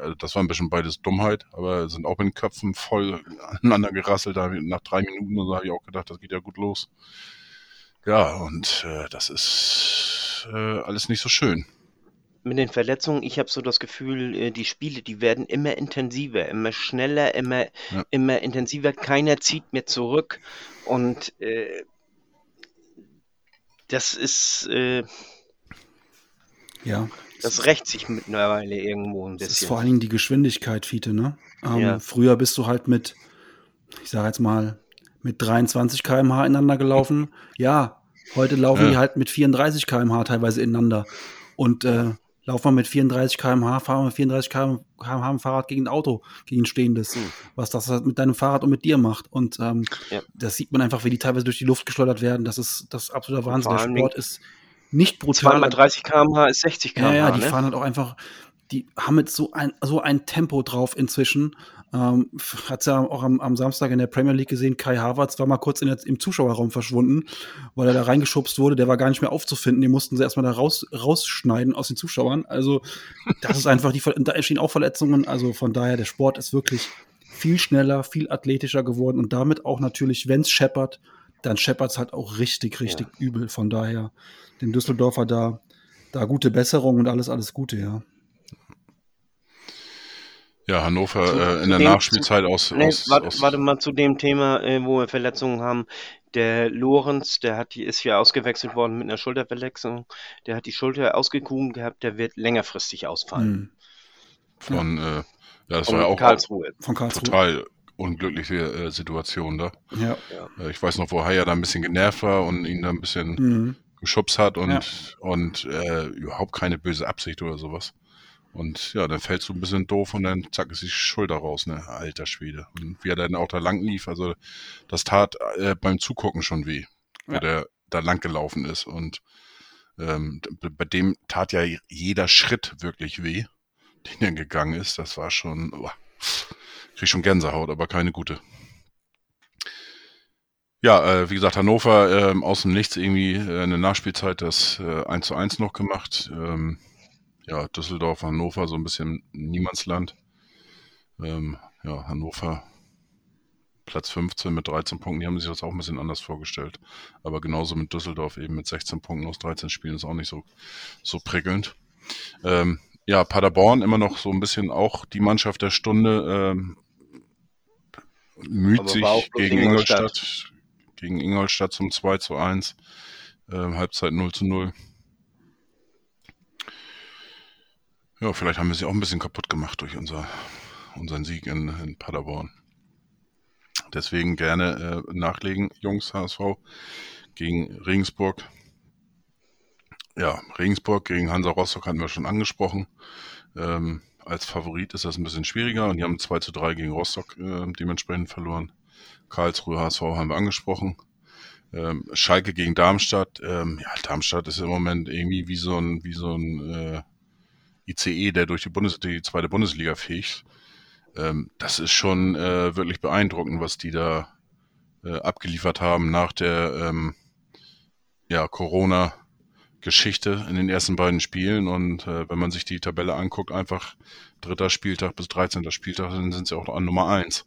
also das war ein bisschen beides Dummheit, aber sind auch mit den Köpfen voll aneinander gerasselt. Da nach drei Minuten und so habe ich auch gedacht, das geht ja gut los. Ja, und äh, das ist äh, alles nicht so schön. Mit den Verletzungen, ich habe so das Gefühl, äh, die Spiele, die werden immer intensiver, immer schneller, immer, ja. immer intensiver. Keiner zieht mehr zurück. Und äh, das ist, äh, ja. Das rächt sich mittlerweile irgendwo ein bisschen. Das ist vor allen Dingen die Geschwindigkeit, Fiete, ne? Ähm, ja. Früher bist du halt mit, ich sage jetzt mal, mit 23 km/h ineinander gelaufen. Ja, heute laufen ja. die halt mit 34 km/h teilweise ineinander. Und äh, lauf mal mit 34 km/h, fahr mal mit 34 km/h ein Fahrrad gegen ein Auto, gegen ein stehendes, mhm. was das halt mit deinem Fahrrad und mit dir macht. Und ähm, ja. das sieht man einfach, wie die teilweise durch die Luft geschleudert werden. Das ist das absoluter Wahnsinn. Der Sport ist nicht brutal. 230 km/h ist 60 km/h. Ja, ja, die ne? fahren halt auch einfach, die haben jetzt so ein, so ein Tempo drauf inzwischen. Ähm, Hat es ja auch am, am, Samstag in der Premier League gesehen, Kai Havertz war mal kurz der, im Zuschauerraum verschwunden, weil er da reingeschubst wurde. Der war gar nicht mehr aufzufinden. Die mussten sie erstmal da raus, rausschneiden aus den Zuschauern. Also, das ist einfach, die, da entstehen auch Verletzungen. Also von daher, der Sport ist wirklich viel schneller, viel athletischer geworden und damit auch natürlich, wenn es scheppert, dann scheppert es halt auch richtig, richtig ja. übel. Von daher, den Düsseldorfer da, da gute Besserung und alles, alles Gute, ja. Ja, Hannover zu, äh, in der dem, Nachspielzeit aus, nee, aus, warte, aus, warte, mal zu dem Thema, äh, wo wir Verletzungen haben. Der Lorenz, der hat die, ist ja ausgewechselt worden mit einer Schulterverletzung. Der hat die Schulter ausgekugen gehabt, der wird längerfristig ausfallen. Hm. Von, äh, ja, das Von war ja auch Karlsruhe. Von Karlsruhe. total unglückliche äh, Situation da. Ja. Äh, ich weiß noch, wo Haya da ein bisschen genervt war und ihn da ein bisschen Mhm. geschubst hat und, Ja. und äh, überhaupt keine böse Absicht oder sowas. Und ja, dann fällst du ein bisschen doof und dann zack ist die Schulter raus, ne? Alter Schwede. Und wie er dann auch da lang lief, also das tat äh, beim Zugucken schon weh, Ja. der da lang gelaufen ist. Und ähm, bei dem tat ja jeder Schritt wirklich weh, den er gegangen ist. Das war schon, oh, krieg schon Gänsehaut, aber keine gute. Ja, äh, wie gesagt, Hannover ähm, aus dem Nichts irgendwie äh, eine Nachspielzeit das äh, 1 zu 1 noch gemacht. Ähm, ja, Düsseldorf, Hannover, so ein bisschen Niemandsland. Ähm, ja, Hannover Platz 15 mit 13 Punkten, die haben sich das auch ein bisschen anders vorgestellt. Aber genauso mit Düsseldorf eben mit 16 Punkten aus 13 Spielen ist auch nicht so, so prickelnd. Ähm, ja, Paderborn immer noch so ein bisschen auch die Mannschaft der Stunde. Ähm, müht sich gegen Ingolstadt. Ingolstadt, gegen Ingolstadt zum 2 zu 1. Ähm, Halbzeit 0 zu 0. Ja, vielleicht haben wir sie auch ein bisschen kaputt gemacht durch unser, unseren Sieg in, in Paderborn. Deswegen gerne äh, nachlegen, Jungs, HSV, gegen Regensburg. Ja, Regensburg gegen Hansa Rostock hatten wir schon angesprochen. Ähm, als Favorit ist das ein bisschen schwieriger und die haben 2 zu 3 gegen Rostock äh, dementsprechend verloren. Karlsruhe, HSV haben wir angesprochen. Ähm, Schalke gegen Darmstadt. Ähm, ja, Darmstadt ist im Moment irgendwie wie so ein, wie so ein äh, ICE, der durch die, Bundes die zweite Bundesliga fegt. Ähm, das ist schon äh, wirklich beeindruckend, was die da äh, abgeliefert haben nach der ähm, ja, Corona-Geschichte in den ersten beiden Spielen. Und äh, wenn man sich die Tabelle anguckt, einfach dritter Spieltag bis 13. Spieltag, dann sind sie auch an Nummer eins.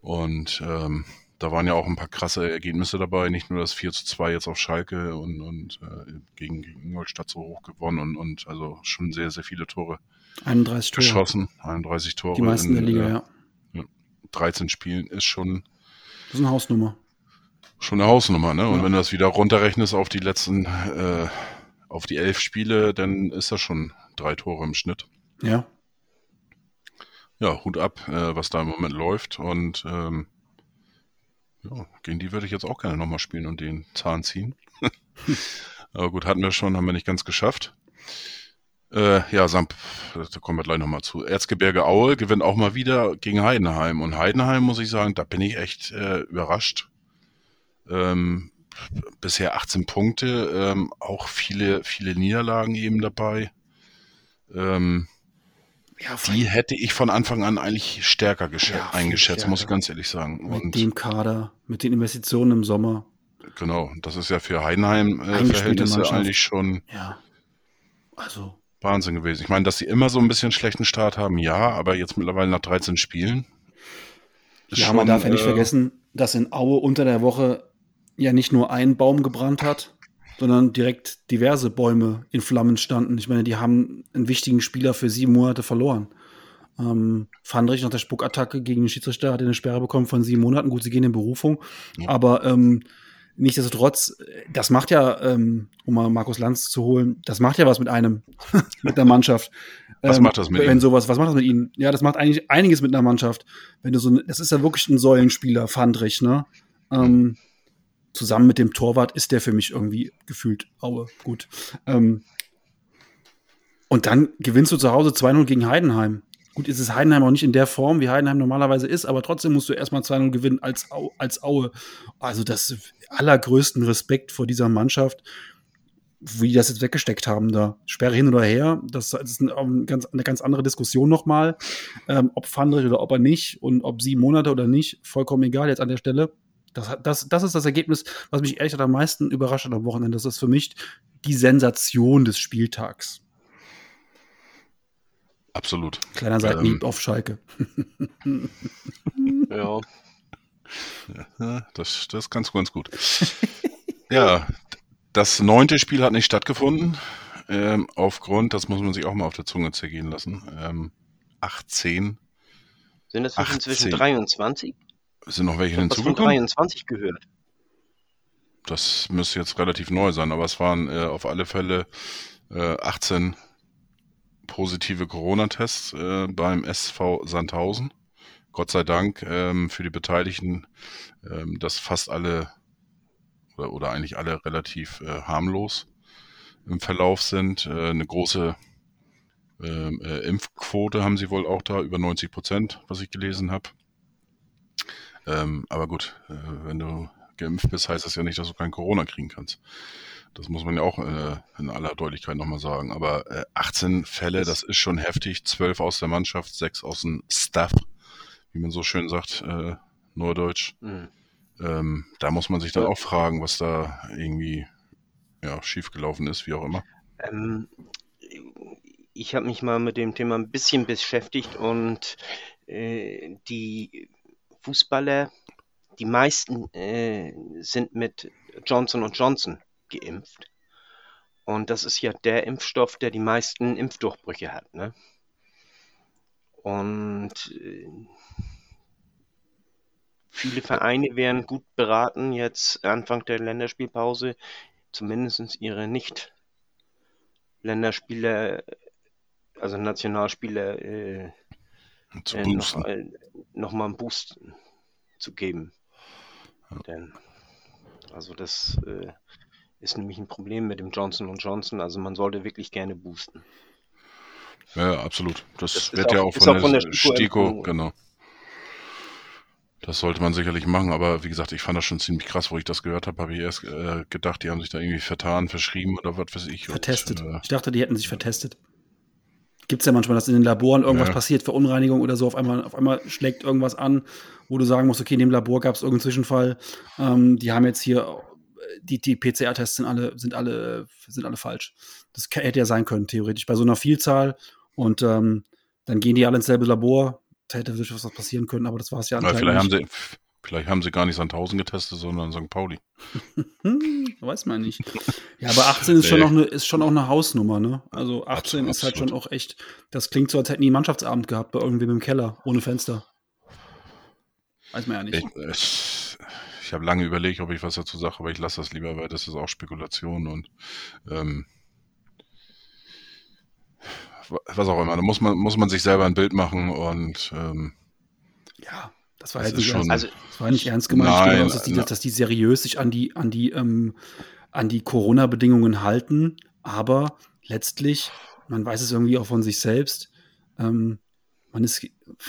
Und ähm, da waren ja auch ein paar krasse Ergebnisse dabei, nicht nur das 4 zu 2 jetzt auf Schalke und, und äh, gegen, gegen Ingolstadt so hoch gewonnen und, und also schon sehr, sehr viele Tore 31 Tore. geschossen, 31 Tore Die meisten der in Liga, äh, ja. 13 Spielen ist schon, Das ist eine Hausnummer. schon eine Hausnummer, ne? Und Ja. wenn du das wieder runterrechnest auf die letzten, äh, auf die elf Spiele, dann ist das schon drei Tore im Schnitt. Ja. Ja, Hut ab, äh, was da im Moment läuft und ähm, ja, gegen die würde ich jetzt auch gerne nochmal spielen und den Zahn ziehen. (laughs) Aber gut, hatten wir schon, haben wir nicht ganz geschafft. Äh, ja, Samp, da kommen wir gleich nochmal zu. Erzgebirge Aue gewinnt auch mal wieder gegen Heidenheim. Und Heidenheim, muss ich sagen, da bin ich echt äh, überrascht. Ähm, bisher 18 Punkte, ähm, auch viele, viele Niederlagen eben dabei. Ähm, Ja, die hätte ich von Anfang an eigentlich stärker Ja, eingeschätzt, muss ich stärker. ganz ehrlich sagen. mit Und dem Kader, mit den Investitionen im Sommer. genau, das ist ja für Heidenheim äh, eigentlich schon Ja. Also, Wahnsinn gewesen. Ich meine, dass sie immer so ein bisschen schlechten Start haben, ja, aber jetzt mittlerweile nach 13 Spielen. ja, man darf ja nicht äh, vergessen, dass in Aue unter der Woche ja nicht nur ein Baum gebrannt hat, sondern direkt diverse Bäume in Flammen standen. Ich meine, die haben einen wichtigen Spieler für sieben Monate verloren. Ähm, Fandrich nach der Spuckattacke gegen den Schiedsrichter hat eine Sperre bekommen von sieben Monaten. Gut, sie gehen in Berufung. Ja. Aber ähm, nichtsdestotrotz, das macht ja, ähm, um mal Markus Lanz zu holen, das macht ja was mit einem, (laughs) mit der Mannschaft. Was Ähm, macht das mit wenn ihm? sowas, was macht das mit ihnen? Ja, das macht eigentlich einiges mit einer Mannschaft. Wenn du so, das ist ja wirklich ein Säulenspieler, Fandrich, ne? Ähm, zusammen mit dem Torwart ist der für mich irgendwie gefühlt Aue. Gut. Ähm, und dann gewinnst du zu Hause 2-0 gegen Heidenheim. Gut, ist es Heidenheim auch nicht in der Form, wie Heidenheim normalerweise ist, aber trotzdem musst du erstmal 2-0 gewinnen als, Au als Aue. Also das allergrößten Respekt vor dieser Mannschaft, wie die das jetzt weggesteckt haben da. Sperre hin oder her, das ist ein, ein ganz, eine ganz andere Diskussion nochmal. Ähm, ob Fandrich oder ob er nicht und ob sieben Monate oder nicht, vollkommen egal jetzt an der Stelle. Das, das, das ist das Ergebnis, was mich ehrlich gesagt am meisten überrascht hat am Wochenende. Das ist für mich die Sensation des Spieltags. Absolut. Kleiner Seitenhieb Ähm. auf Schalke. (laughs) Ja. Ja, das, das ist ganz, ganz gut. ja, das neunte Spiel hat nicht stattgefunden. Ähm, aufgrund, das muss man sich auch mal auf der Zunge zergehen lassen, ähm, 18 Sind das inzwischen 18. 23? Sind noch welche hinzugekommen. 23 gehört. das müsste jetzt relativ neu sein, aber es waren äh, auf alle Fälle äh, 18 positive Corona-Tests äh, beim SV Sandhausen. Gott sei Dank ähm, für die Beteiligten, ähm, dass fast alle oder, oder eigentlich alle relativ äh, harmlos im Verlauf sind. Äh, eine große ähm, äh, Impfquote haben sie wohl auch da, über 90 Prozent, was ich gelesen habe. Ähm, aber gut, äh, wenn du geimpft bist, heißt das ja nicht, dass du kein Corona kriegen kannst. Das muss man ja auch äh, in aller Deutlichkeit nochmal sagen. Aber äh, 18 Fälle, das ist schon heftig. 12 aus der Mannschaft, 6 aus dem Staff, wie man so schön sagt, äh, Neudeutsch. Mhm. Ähm, da muss man sich dann auch fragen, was da irgendwie ja, schiefgelaufen ist, wie auch immer. Ähm, ich habe mich mal mit dem Thema ein bisschen beschäftigt und äh, die Fußballer, die meisten äh, sind mit Johnson Johnson geimpft. Und das ist ja der Impfstoff, der die meisten Impfdurchbrüche hat. Ne? Und äh, viele Vereine wären gut beraten, jetzt Anfang der Länderspielpause zumindest ihre Nicht-Länderspieler, also Nationalspieler, äh, äh, noch, äh, noch, mal einen Boost zu geben. Ja. Denn, also das äh, ist nämlich ein Problem mit dem Johnson Johnson. Also man sollte wirklich gerne boosten. Ja, absolut. Das, das wird ja auch von, auch von, der, der STIKO, genau. Das sollte man sicherlich machen, aber wie gesagt, ich fand das schon ziemlich krass, wo ich das gehört habe, habe ich erst äh, gedacht, die haben sich da irgendwie vertan, verschrieben oder was weiß ich. Vertestet. Und, äh, ich dachte, die hätten sich vertestet. Gibt es ja manchmal, dass in den Laboren irgendwas ja. passiert, Verunreinigung oder so, auf einmal, auf einmal schlägt irgendwas an, wo du sagen musst, okay, in dem Labor gab es irgendeinen Zwischenfall. Ähm, die haben jetzt hier, die, die PCR-Tests sind alle, sind, alle, sind alle falsch. Das hätte ja sein können, theoretisch, bei so einer Vielzahl. Und ähm, dann gehen die alle ins selbe Labor, da hätte durchaus was passieren können, aber das war es ja anscheinend vielleicht nicht. Haben sie, vielleicht haben sie gar nicht Sandhausen getestet, sondern St. Pauli. Weiß man nicht. (laughs) Ja, aber 18 ist, schon, noch eine, ist schon auch eine Hausnummer, ne? Also 18 Absolut. ist halt schon auch echt, das klingt so, als hätten die einen Mannschaftsabend gehabt bei irgendwem im Keller, ohne Fenster. Weiß man ja nicht. Ich, ich, ich habe lange überlegt, ob ich was dazu sage, aber ich lasse das lieber, weil das ist auch Spekulation und ähm, was auch immer. Da muss man, muss man sich selber ein Bild machen und ähm, ja, das war halt nicht, schon, also, das war nicht ernst gemeint. Nein, glaube, dass, die, dass die seriös sich an die, an die, ähm, an die Corona-Bedingungen halten, aber letztlich, man weiß es irgendwie auch von sich selbst, ähm, man ist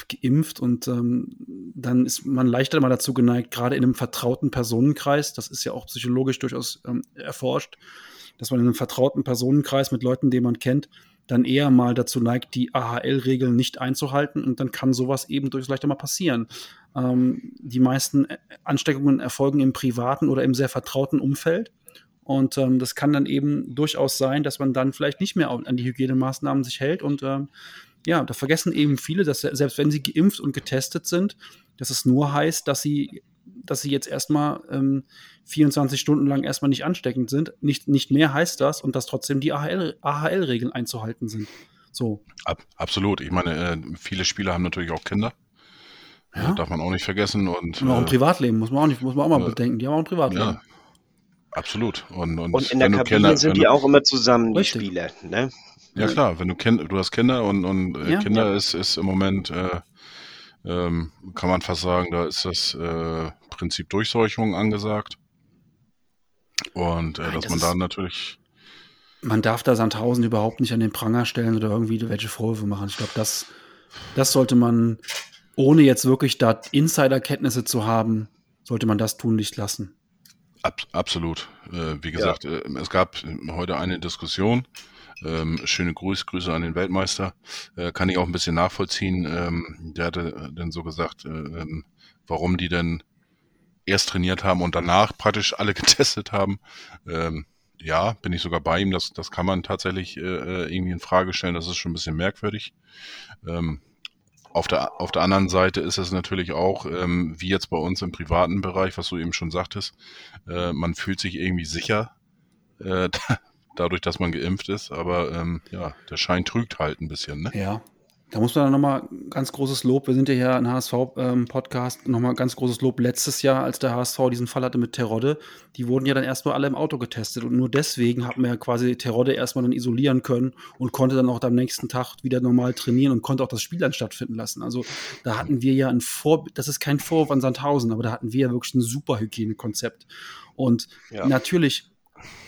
geimpft und ähm, dann ist man leichter mal dazu geneigt, gerade in einem vertrauten Personenkreis, das ist ja auch psychologisch durchaus ähm, erforscht, dass man in einem vertrauten Personenkreis mit Leuten, die man kennt, dann eher mal dazu neigt, die AHL-Regeln nicht einzuhalten und dann kann sowas eben durchaus leichter mal passieren. Ähm, die meisten äh, Ansteckungen erfolgen im privaten oder im sehr vertrauten Umfeld. Und ähm, das kann dann eben durchaus sein, dass man dann vielleicht nicht mehr an die Hygienemaßnahmen sich hält. Und ähm, ja, da vergessen eben viele, dass selbst wenn sie geimpft und getestet sind, dass es nur heißt, dass sie dass sie jetzt erstmal ähm, 24 Stunden lang erstmal nicht ansteckend sind. Nicht, nicht mehr heißt das und dass trotzdem die AHL-Regeln einzuhalten sind. So. Ab, absolut. Ich meine, äh, viele Spieler haben natürlich auch Kinder. Ja. darf man auch nicht vergessen. Und, und auch im äh, Privatleben, muss man auch, nicht, muss man auch mal äh, bedenken. Die haben auch ein Privatleben. Ja, absolut. Und, und, und in der Kabine Kinder, sind die auch immer zusammen, die. Spieler. Ne? Ja, klar. Wenn du, kind, du hast Kinder und, und äh, ja, Kinder ja. Ist, ist im Moment äh, ähm, kann man fast sagen, da ist das äh, Prinzip Durchseuchung angesagt. Und äh, Nein, dass das man da natürlich. Man darf da Sandhausen überhaupt nicht an den Pranger stellen oder irgendwie welche Vorwürfe machen. Ich glaube, das, das sollte man, ohne jetzt wirklich da Insiderkenntnisse zu haben, sollte man das tun nicht lassen. Ab, absolut. Äh, wie gesagt, ja. äh, es gab heute eine Diskussion ähm, schöne Grüße, Grüße an den Weltmeister. Äh, kann ich auch ein bisschen nachvollziehen. Ähm, der hatte dann so gesagt, äh, ähm, warum die denn erst trainiert haben und danach praktisch alle (laughs) getestet haben. Ähm, ja, bin ich sogar bei ihm. Das, das kann man tatsächlich äh, äh, irgendwie in Frage stellen. Das ist schon ein bisschen merkwürdig. Ähm, auf der, auf der anderen Seite ist es natürlich auch, ähm, wie jetzt bei uns im privaten Bereich, was du eben schon sagtest, äh, man fühlt sich irgendwie sicher, äh, (laughs) dadurch, dass man geimpft ist. Aber ähm, ja, der Schein trügt halt ein bisschen. Ne? Ja. Da muss man dann nochmal ganz großes Lob, wir sind ja hier ein HSV-Podcast, ähm, nochmal ganz großes Lob letztes Jahr, als der HSV diesen Fall hatte mit Terodde. Die wurden ja dann erstmal alle im Auto getestet und nur deswegen hat man ja quasi Terodde erstmal dann isolieren können und konnte dann auch am nächsten Tag wieder normal trainieren und konnte auch das Spiel dann stattfinden lassen. Also da hatten wir ja ein Vor, das ist kein Vorwurf an Sandhausen, aber da hatten wir ja wirklich ein super Hygienekonzept. Und ja. natürlich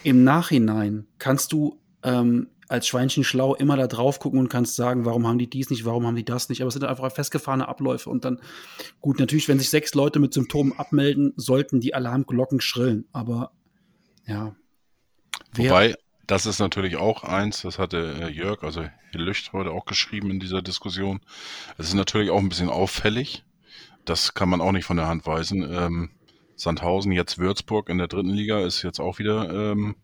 im Nachhinein kannst du ähm, als Schweinchen schlau immer da drauf gucken und kannst sagen, warum haben die dies nicht, warum haben die das nicht. Aber es sind einfach festgefahrene Abläufe. Und dann, gut, natürlich, wenn sich sechs Leute mit Symptomen abmelden, sollten die Alarmglocken schrillen. Aber ja. Wobei, das ist natürlich auch eins, das hatte äh, Jörg, also Lücht heute auch geschrieben in dieser Diskussion. Es ist natürlich auch ein bisschen auffällig. Das kann man auch nicht von der Hand weisen. Ähm, Sandhausen, jetzt Würzburg in der dritten Liga, ist jetzt auch wieder ähm,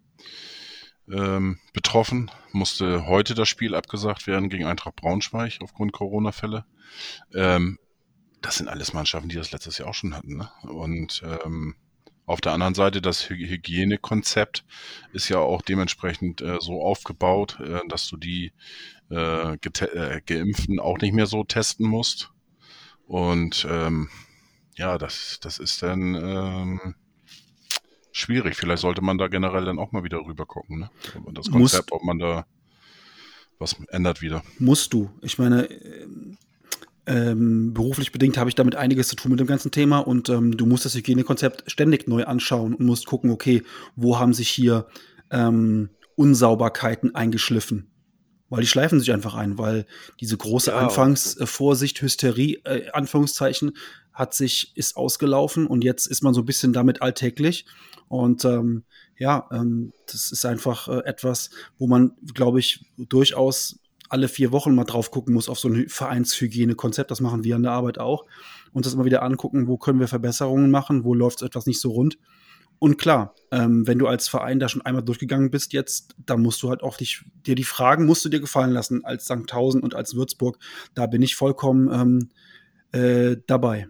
ähm, betroffen. Musste heute das Spiel abgesagt werden gegen Eintracht Braunschweig aufgrund Corona-Fälle. Ähm, das sind alles Mannschaften, die das letztes Jahr auch schon hatten. Ne? Und ähm, auf der anderen Seite, das Hygienekonzept ist ja auch dementsprechend äh, so aufgebaut, äh, dass du die äh, äh, Geimpften auch nicht mehr so testen musst. Und ähm, ja, das, das ist dann ähm, schwierig. Vielleicht sollte man da generell dann auch mal wieder rüber gucken. Ne? Das Konzept, ob man da was ändert wieder. Musst du. Ich meine, ähm, beruflich bedingt habe ich damit einiges zu tun mit dem ganzen Thema und ähm, du musst das Hygienekonzept ständig neu anschauen und musst gucken, okay, wo haben sich hier ähm, Unsauberkeiten eingeschliffen? Weil die schleifen sich einfach ein, weil diese große ja, Anfangsvorsicht, Hysterie, äh, Anführungszeichen, hat sich, ist ausgelaufen und jetzt ist man so ein bisschen damit alltäglich. Und ähm, ja, ähm, das ist einfach äh, etwas, wo man, glaube ich, durchaus alle vier Wochen mal drauf gucken muss auf so ein Vereinshygienekonzept. Das machen wir an der Arbeit auch. Und das immer wieder angucken, wo können wir Verbesserungen machen, wo läuft etwas nicht so rund. Und klar, ähm, wenn du als Verein da schon einmal durchgegangen bist jetzt, dann musst du halt auch dich, dir die Fragen musst du dir gefallen lassen als St. Tausend und als Würzburg. Da bin ich vollkommen ähm, äh, dabei.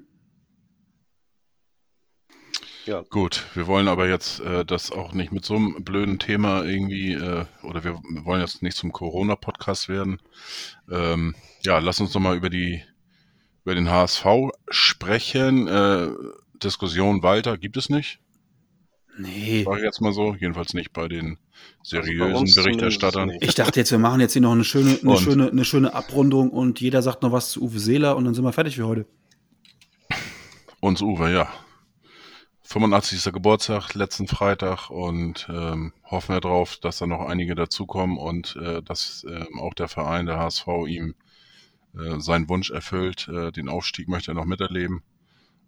Ja. Gut, wir wollen aber jetzt äh, das auch nicht mit so einem blöden Thema irgendwie, äh, oder wir wollen jetzt nicht zum Corona-Podcast werden. Ähm, ja, lass uns doch mal über die über den HSV sprechen. Äh, Diskussion Walter gibt es nicht. Nee. Sag ich jetzt mal so, jedenfalls nicht bei den seriösen also bei Berichterstattern. Ich dachte jetzt, wir machen jetzt hier noch eine schöne, eine schöne, eine schöne Abrundung und jeder sagt noch was zu Uwe Seeler und dann sind wir fertig für heute. Uns Uwe, ja. 85. Geburtstag letzten Freitag und ähm, hoffen wir darauf, dass da noch einige dazukommen und äh, dass äh, auch der Verein, der HSV, ihm äh, seinen Wunsch erfüllt. Äh, den Aufstieg möchte er noch miterleben.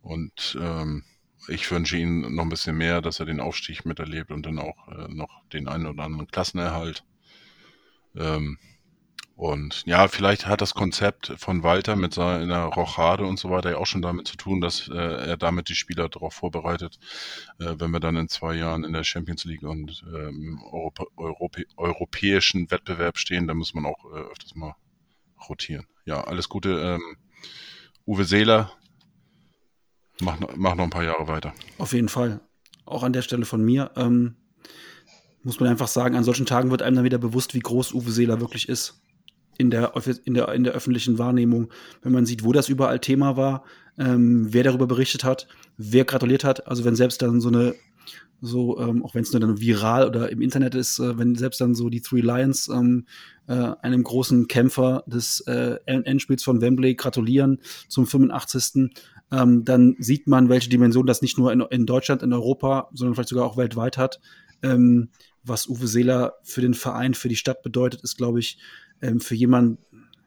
Und ähm, ich wünsche ihm noch ein bisschen mehr, dass er den Aufstieg miterlebt und dann auch äh, noch den einen oder anderen Klassenerhalt. Ähm, und ja, vielleicht hat das Konzept von Walter mit seiner Rochade und so weiter ja auch schon damit zu tun, dass äh, er damit die Spieler darauf vorbereitet, äh, wenn wir dann in zwei Jahren in der Champions League und äh, Europa, Europä europäischen Wettbewerb stehen, da muss man auch äh, öfters mal rotieren. Ja, alles Gute. Ähm, Uwe Seeler, mach, mach noch ein paar Jahre weiter. Auf jeden Fall. Auch an der Stelle von mir. Ähm, muss man einfach sagen, an solchen Tagen wird einem dann wieder bewusst, wie groß Uwe Seeler wirklich ist in der, in der, in der öffentlichen Wahrnehmung, wenn man sieht, wo das überall Thema war, ähm, wer darüber berichtet hat, wer gratuliert hat. Also wenn selbst dann so eine, so, ähm, auch wenn es nur dann viral oder im Internet ist, äh, wenn selbst dann so die Three Lions ähm, äh, einem großen Kämpfer des äh, Endspiels von Wembley gratulieren zum 85. Ähm, dann sieht man, welche Dimension das nicht nur in, in Deutschland, in Europa, sondern vielleicht sogar auch weltweit hat. Ähm, was Uwe Seeler für den Verein, für die Stadt bedeutet, ist, glaube ich, ähm, für jemanden,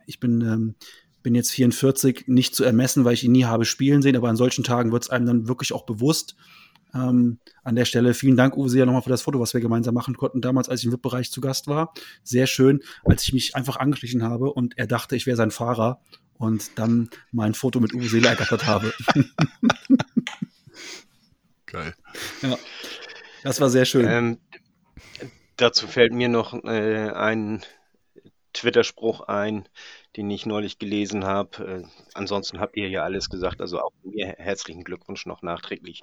ich bin, ähm, bin jetzt 44, nicht zu ermessen, weil ich ihn nie habe spielen sehen, aber an solchen Tagen wird es einem dann wirklich auch bewusst. Ähm, an der Stelle vielen Dank, Uwe, sehr nochmal für das Foto, was wir gemeinsam machen konnten, damals, als ich im VIP-Bereich zu Gast war. Sehr schön, als ich mich einfach angeschlichen habe und er dachte, ich wäre sein Fahrer und dann mein Foto mit Uwe Seele ergattert habe. (laughs) Geil. Ja, das war sehr schön. Ähm, dazu fällt mir noch äh, ein Twitter-Spruch ein, den ich neulich gelesen habe. Äh, ansonsten habt ihr ja alles gesagt, also auch mir herzlichen Glückwunsch noch nachträglich.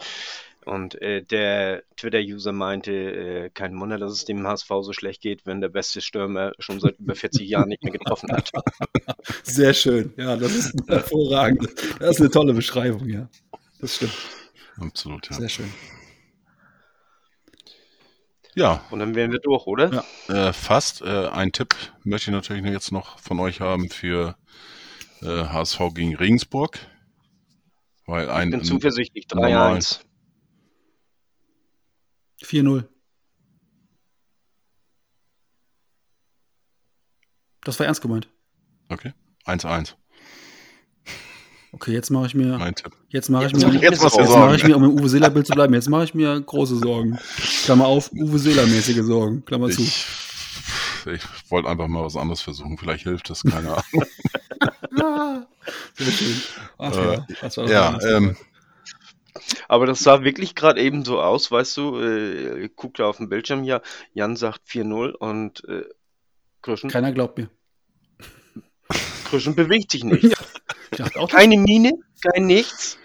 Und äh, der Twitter-User meinte, äh, kein Wunder, dass es dem HSV so schlecht geht, wenn der beste Stürmer schon seit über 40 Jahren nicht mehr getroffen hat. (laughs) Sehr schön. Ja, das ist (laughs) hervorragend. Das ist eine tolle Beschreibung, ja. Das stimmt. Absolut, ja. Sehr schön. Ja, Und dann wären wir durch, oder? Ja. äh, fast. Äh, ein Tipp möchte ich natürlich jetzt noch von euch haben für äh, HSV gegen Regensburg. Weil ein Ich bin zuversichtlich. normal- 3-1. 4-0. Das war ernst gemeint. Okay, 1-1, Okay, jetzt mache ich mir, mein Tipp. jetzt mache ich Jetzt mir, ich Jetzt jetzt Sorgen. mache ich mir, um im Uwe Seeler Bild zu bleiben, jetzt mache ich mir große Sorgen. Klammer auf, Uwe Seeler mäßige Sorgen. Klammer zu. Ich, ich wollte einfach mal was anderes versuchen. Vielleicht hilft es, keine (laughs) Ahnung. Ah, Sehr schön. Ach Äh, ja, das war doch ja, ähm. Aber das sah wirklich gerade eben so aus, weißt du, äh, ich guck da auf dem Bildschirm hier, Jan sagt 4-0 und äh, Krüschen, Keiner glaubt mir. Krüschen bewegt sich nicht. (laughs) Ich dachte auch, Keine Miene, kein nichts.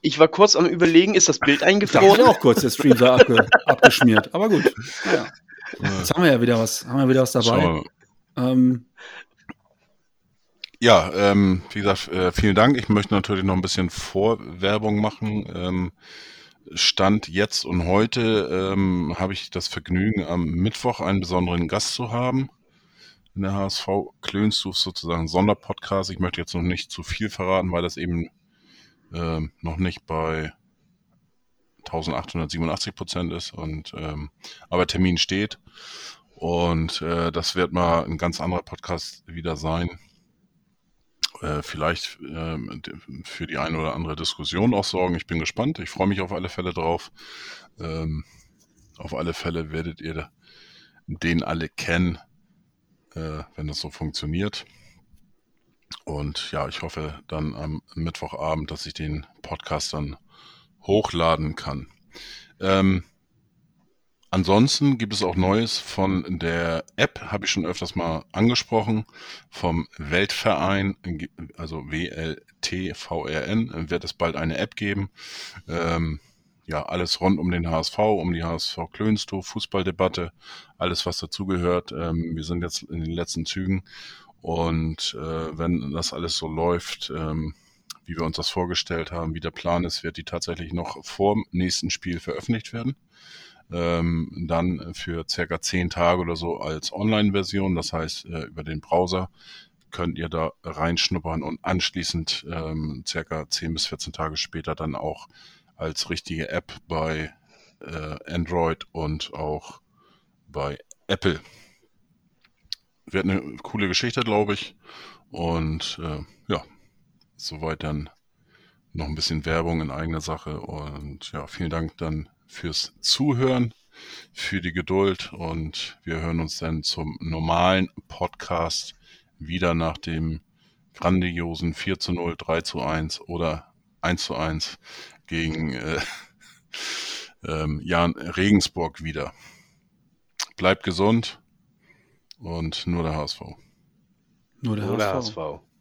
Ich war kurz am überlegen, ist das Bild ich dachte eingefroren? auch kurz, der Stream sei abge, abgeschmiert. Aber gut. Äh, Jetzt haben wir ja wieder was, haben wir wieder was dabei. Ähm, Ja, ähm, wie gesagt, äh, vielen Dank. Ich möchte natürlich noch ein bisschen Vorwerbung machen. Ähm, Stand jetzt und heute ähm, habe ich das Vergnügen, am Mittwoch einen besonderen Gast zu haben. In der HSV Klönstuf sozusagen Sonderpodcast. Ich möchte jetzt noch nicht zu viel verraten, weil das eben ähm, noch nicht bei 1887 Prozent ist. Und ähm, aber Termin steht. Und äh, das wird mal ein ganz anderer Podcast wieder sein äh, vielleicht d- für die eine oder andere Diskussion auch sorgen. Ich bin gespannt. Ich freue mich auf alle Fälle drauf. Ähm, auf alle Fälle werdet ihr den alle kennen, äh, wenn das so funktioniert. Und ja, ich hoffe dann am Mittwochabend, dass ich den Podcast dann hochladen kann. Ähm, ansonsten gibt es auch Neues von der App, habe ich schon öfters mal angesprochen, vom Weltverein, also WLTVRN, wird es bald eine App geben. Ähm, ja, alles rund um den HSV, um die HSV Klönstow, Fußballdebatte, alles was dazugehört. Ähm, wir sind jetzt in den letzten Zügen und äh, wenn das alles so läuft, ähm, wie wir uns das vorgestellt haben, wie der Plan ist, wird die tatsächlich noch vor dem nächsten Spiel veröffentlicht werden. Ähm, dann für circa zehn Tage oder so als Online-Version, das heißt äh, über den Browser könnt ihr da reinschnuppern und anschließend ähm, circa 10 bis 14 Tage später dann auch als richtige App bei äh, Android und auch bei Apple. Wird eine coole Geschichte, glaube ich. Und äh, ja, soweit dann noch ein bisschen Werbung in eigener Sache. Und ja, vielen Dank dann fürs Zuhören, für die Geduld. Und wir hören uns dann zum normalen Podcast wieder nach dem grandiosen 4 zu 0, 3 zu 1 oder 1 zu 1 gegen äh, ähm, Jan Regensburg wieder. Bleibt gesund und nur der HSV. nur der Oder HSV. HSV.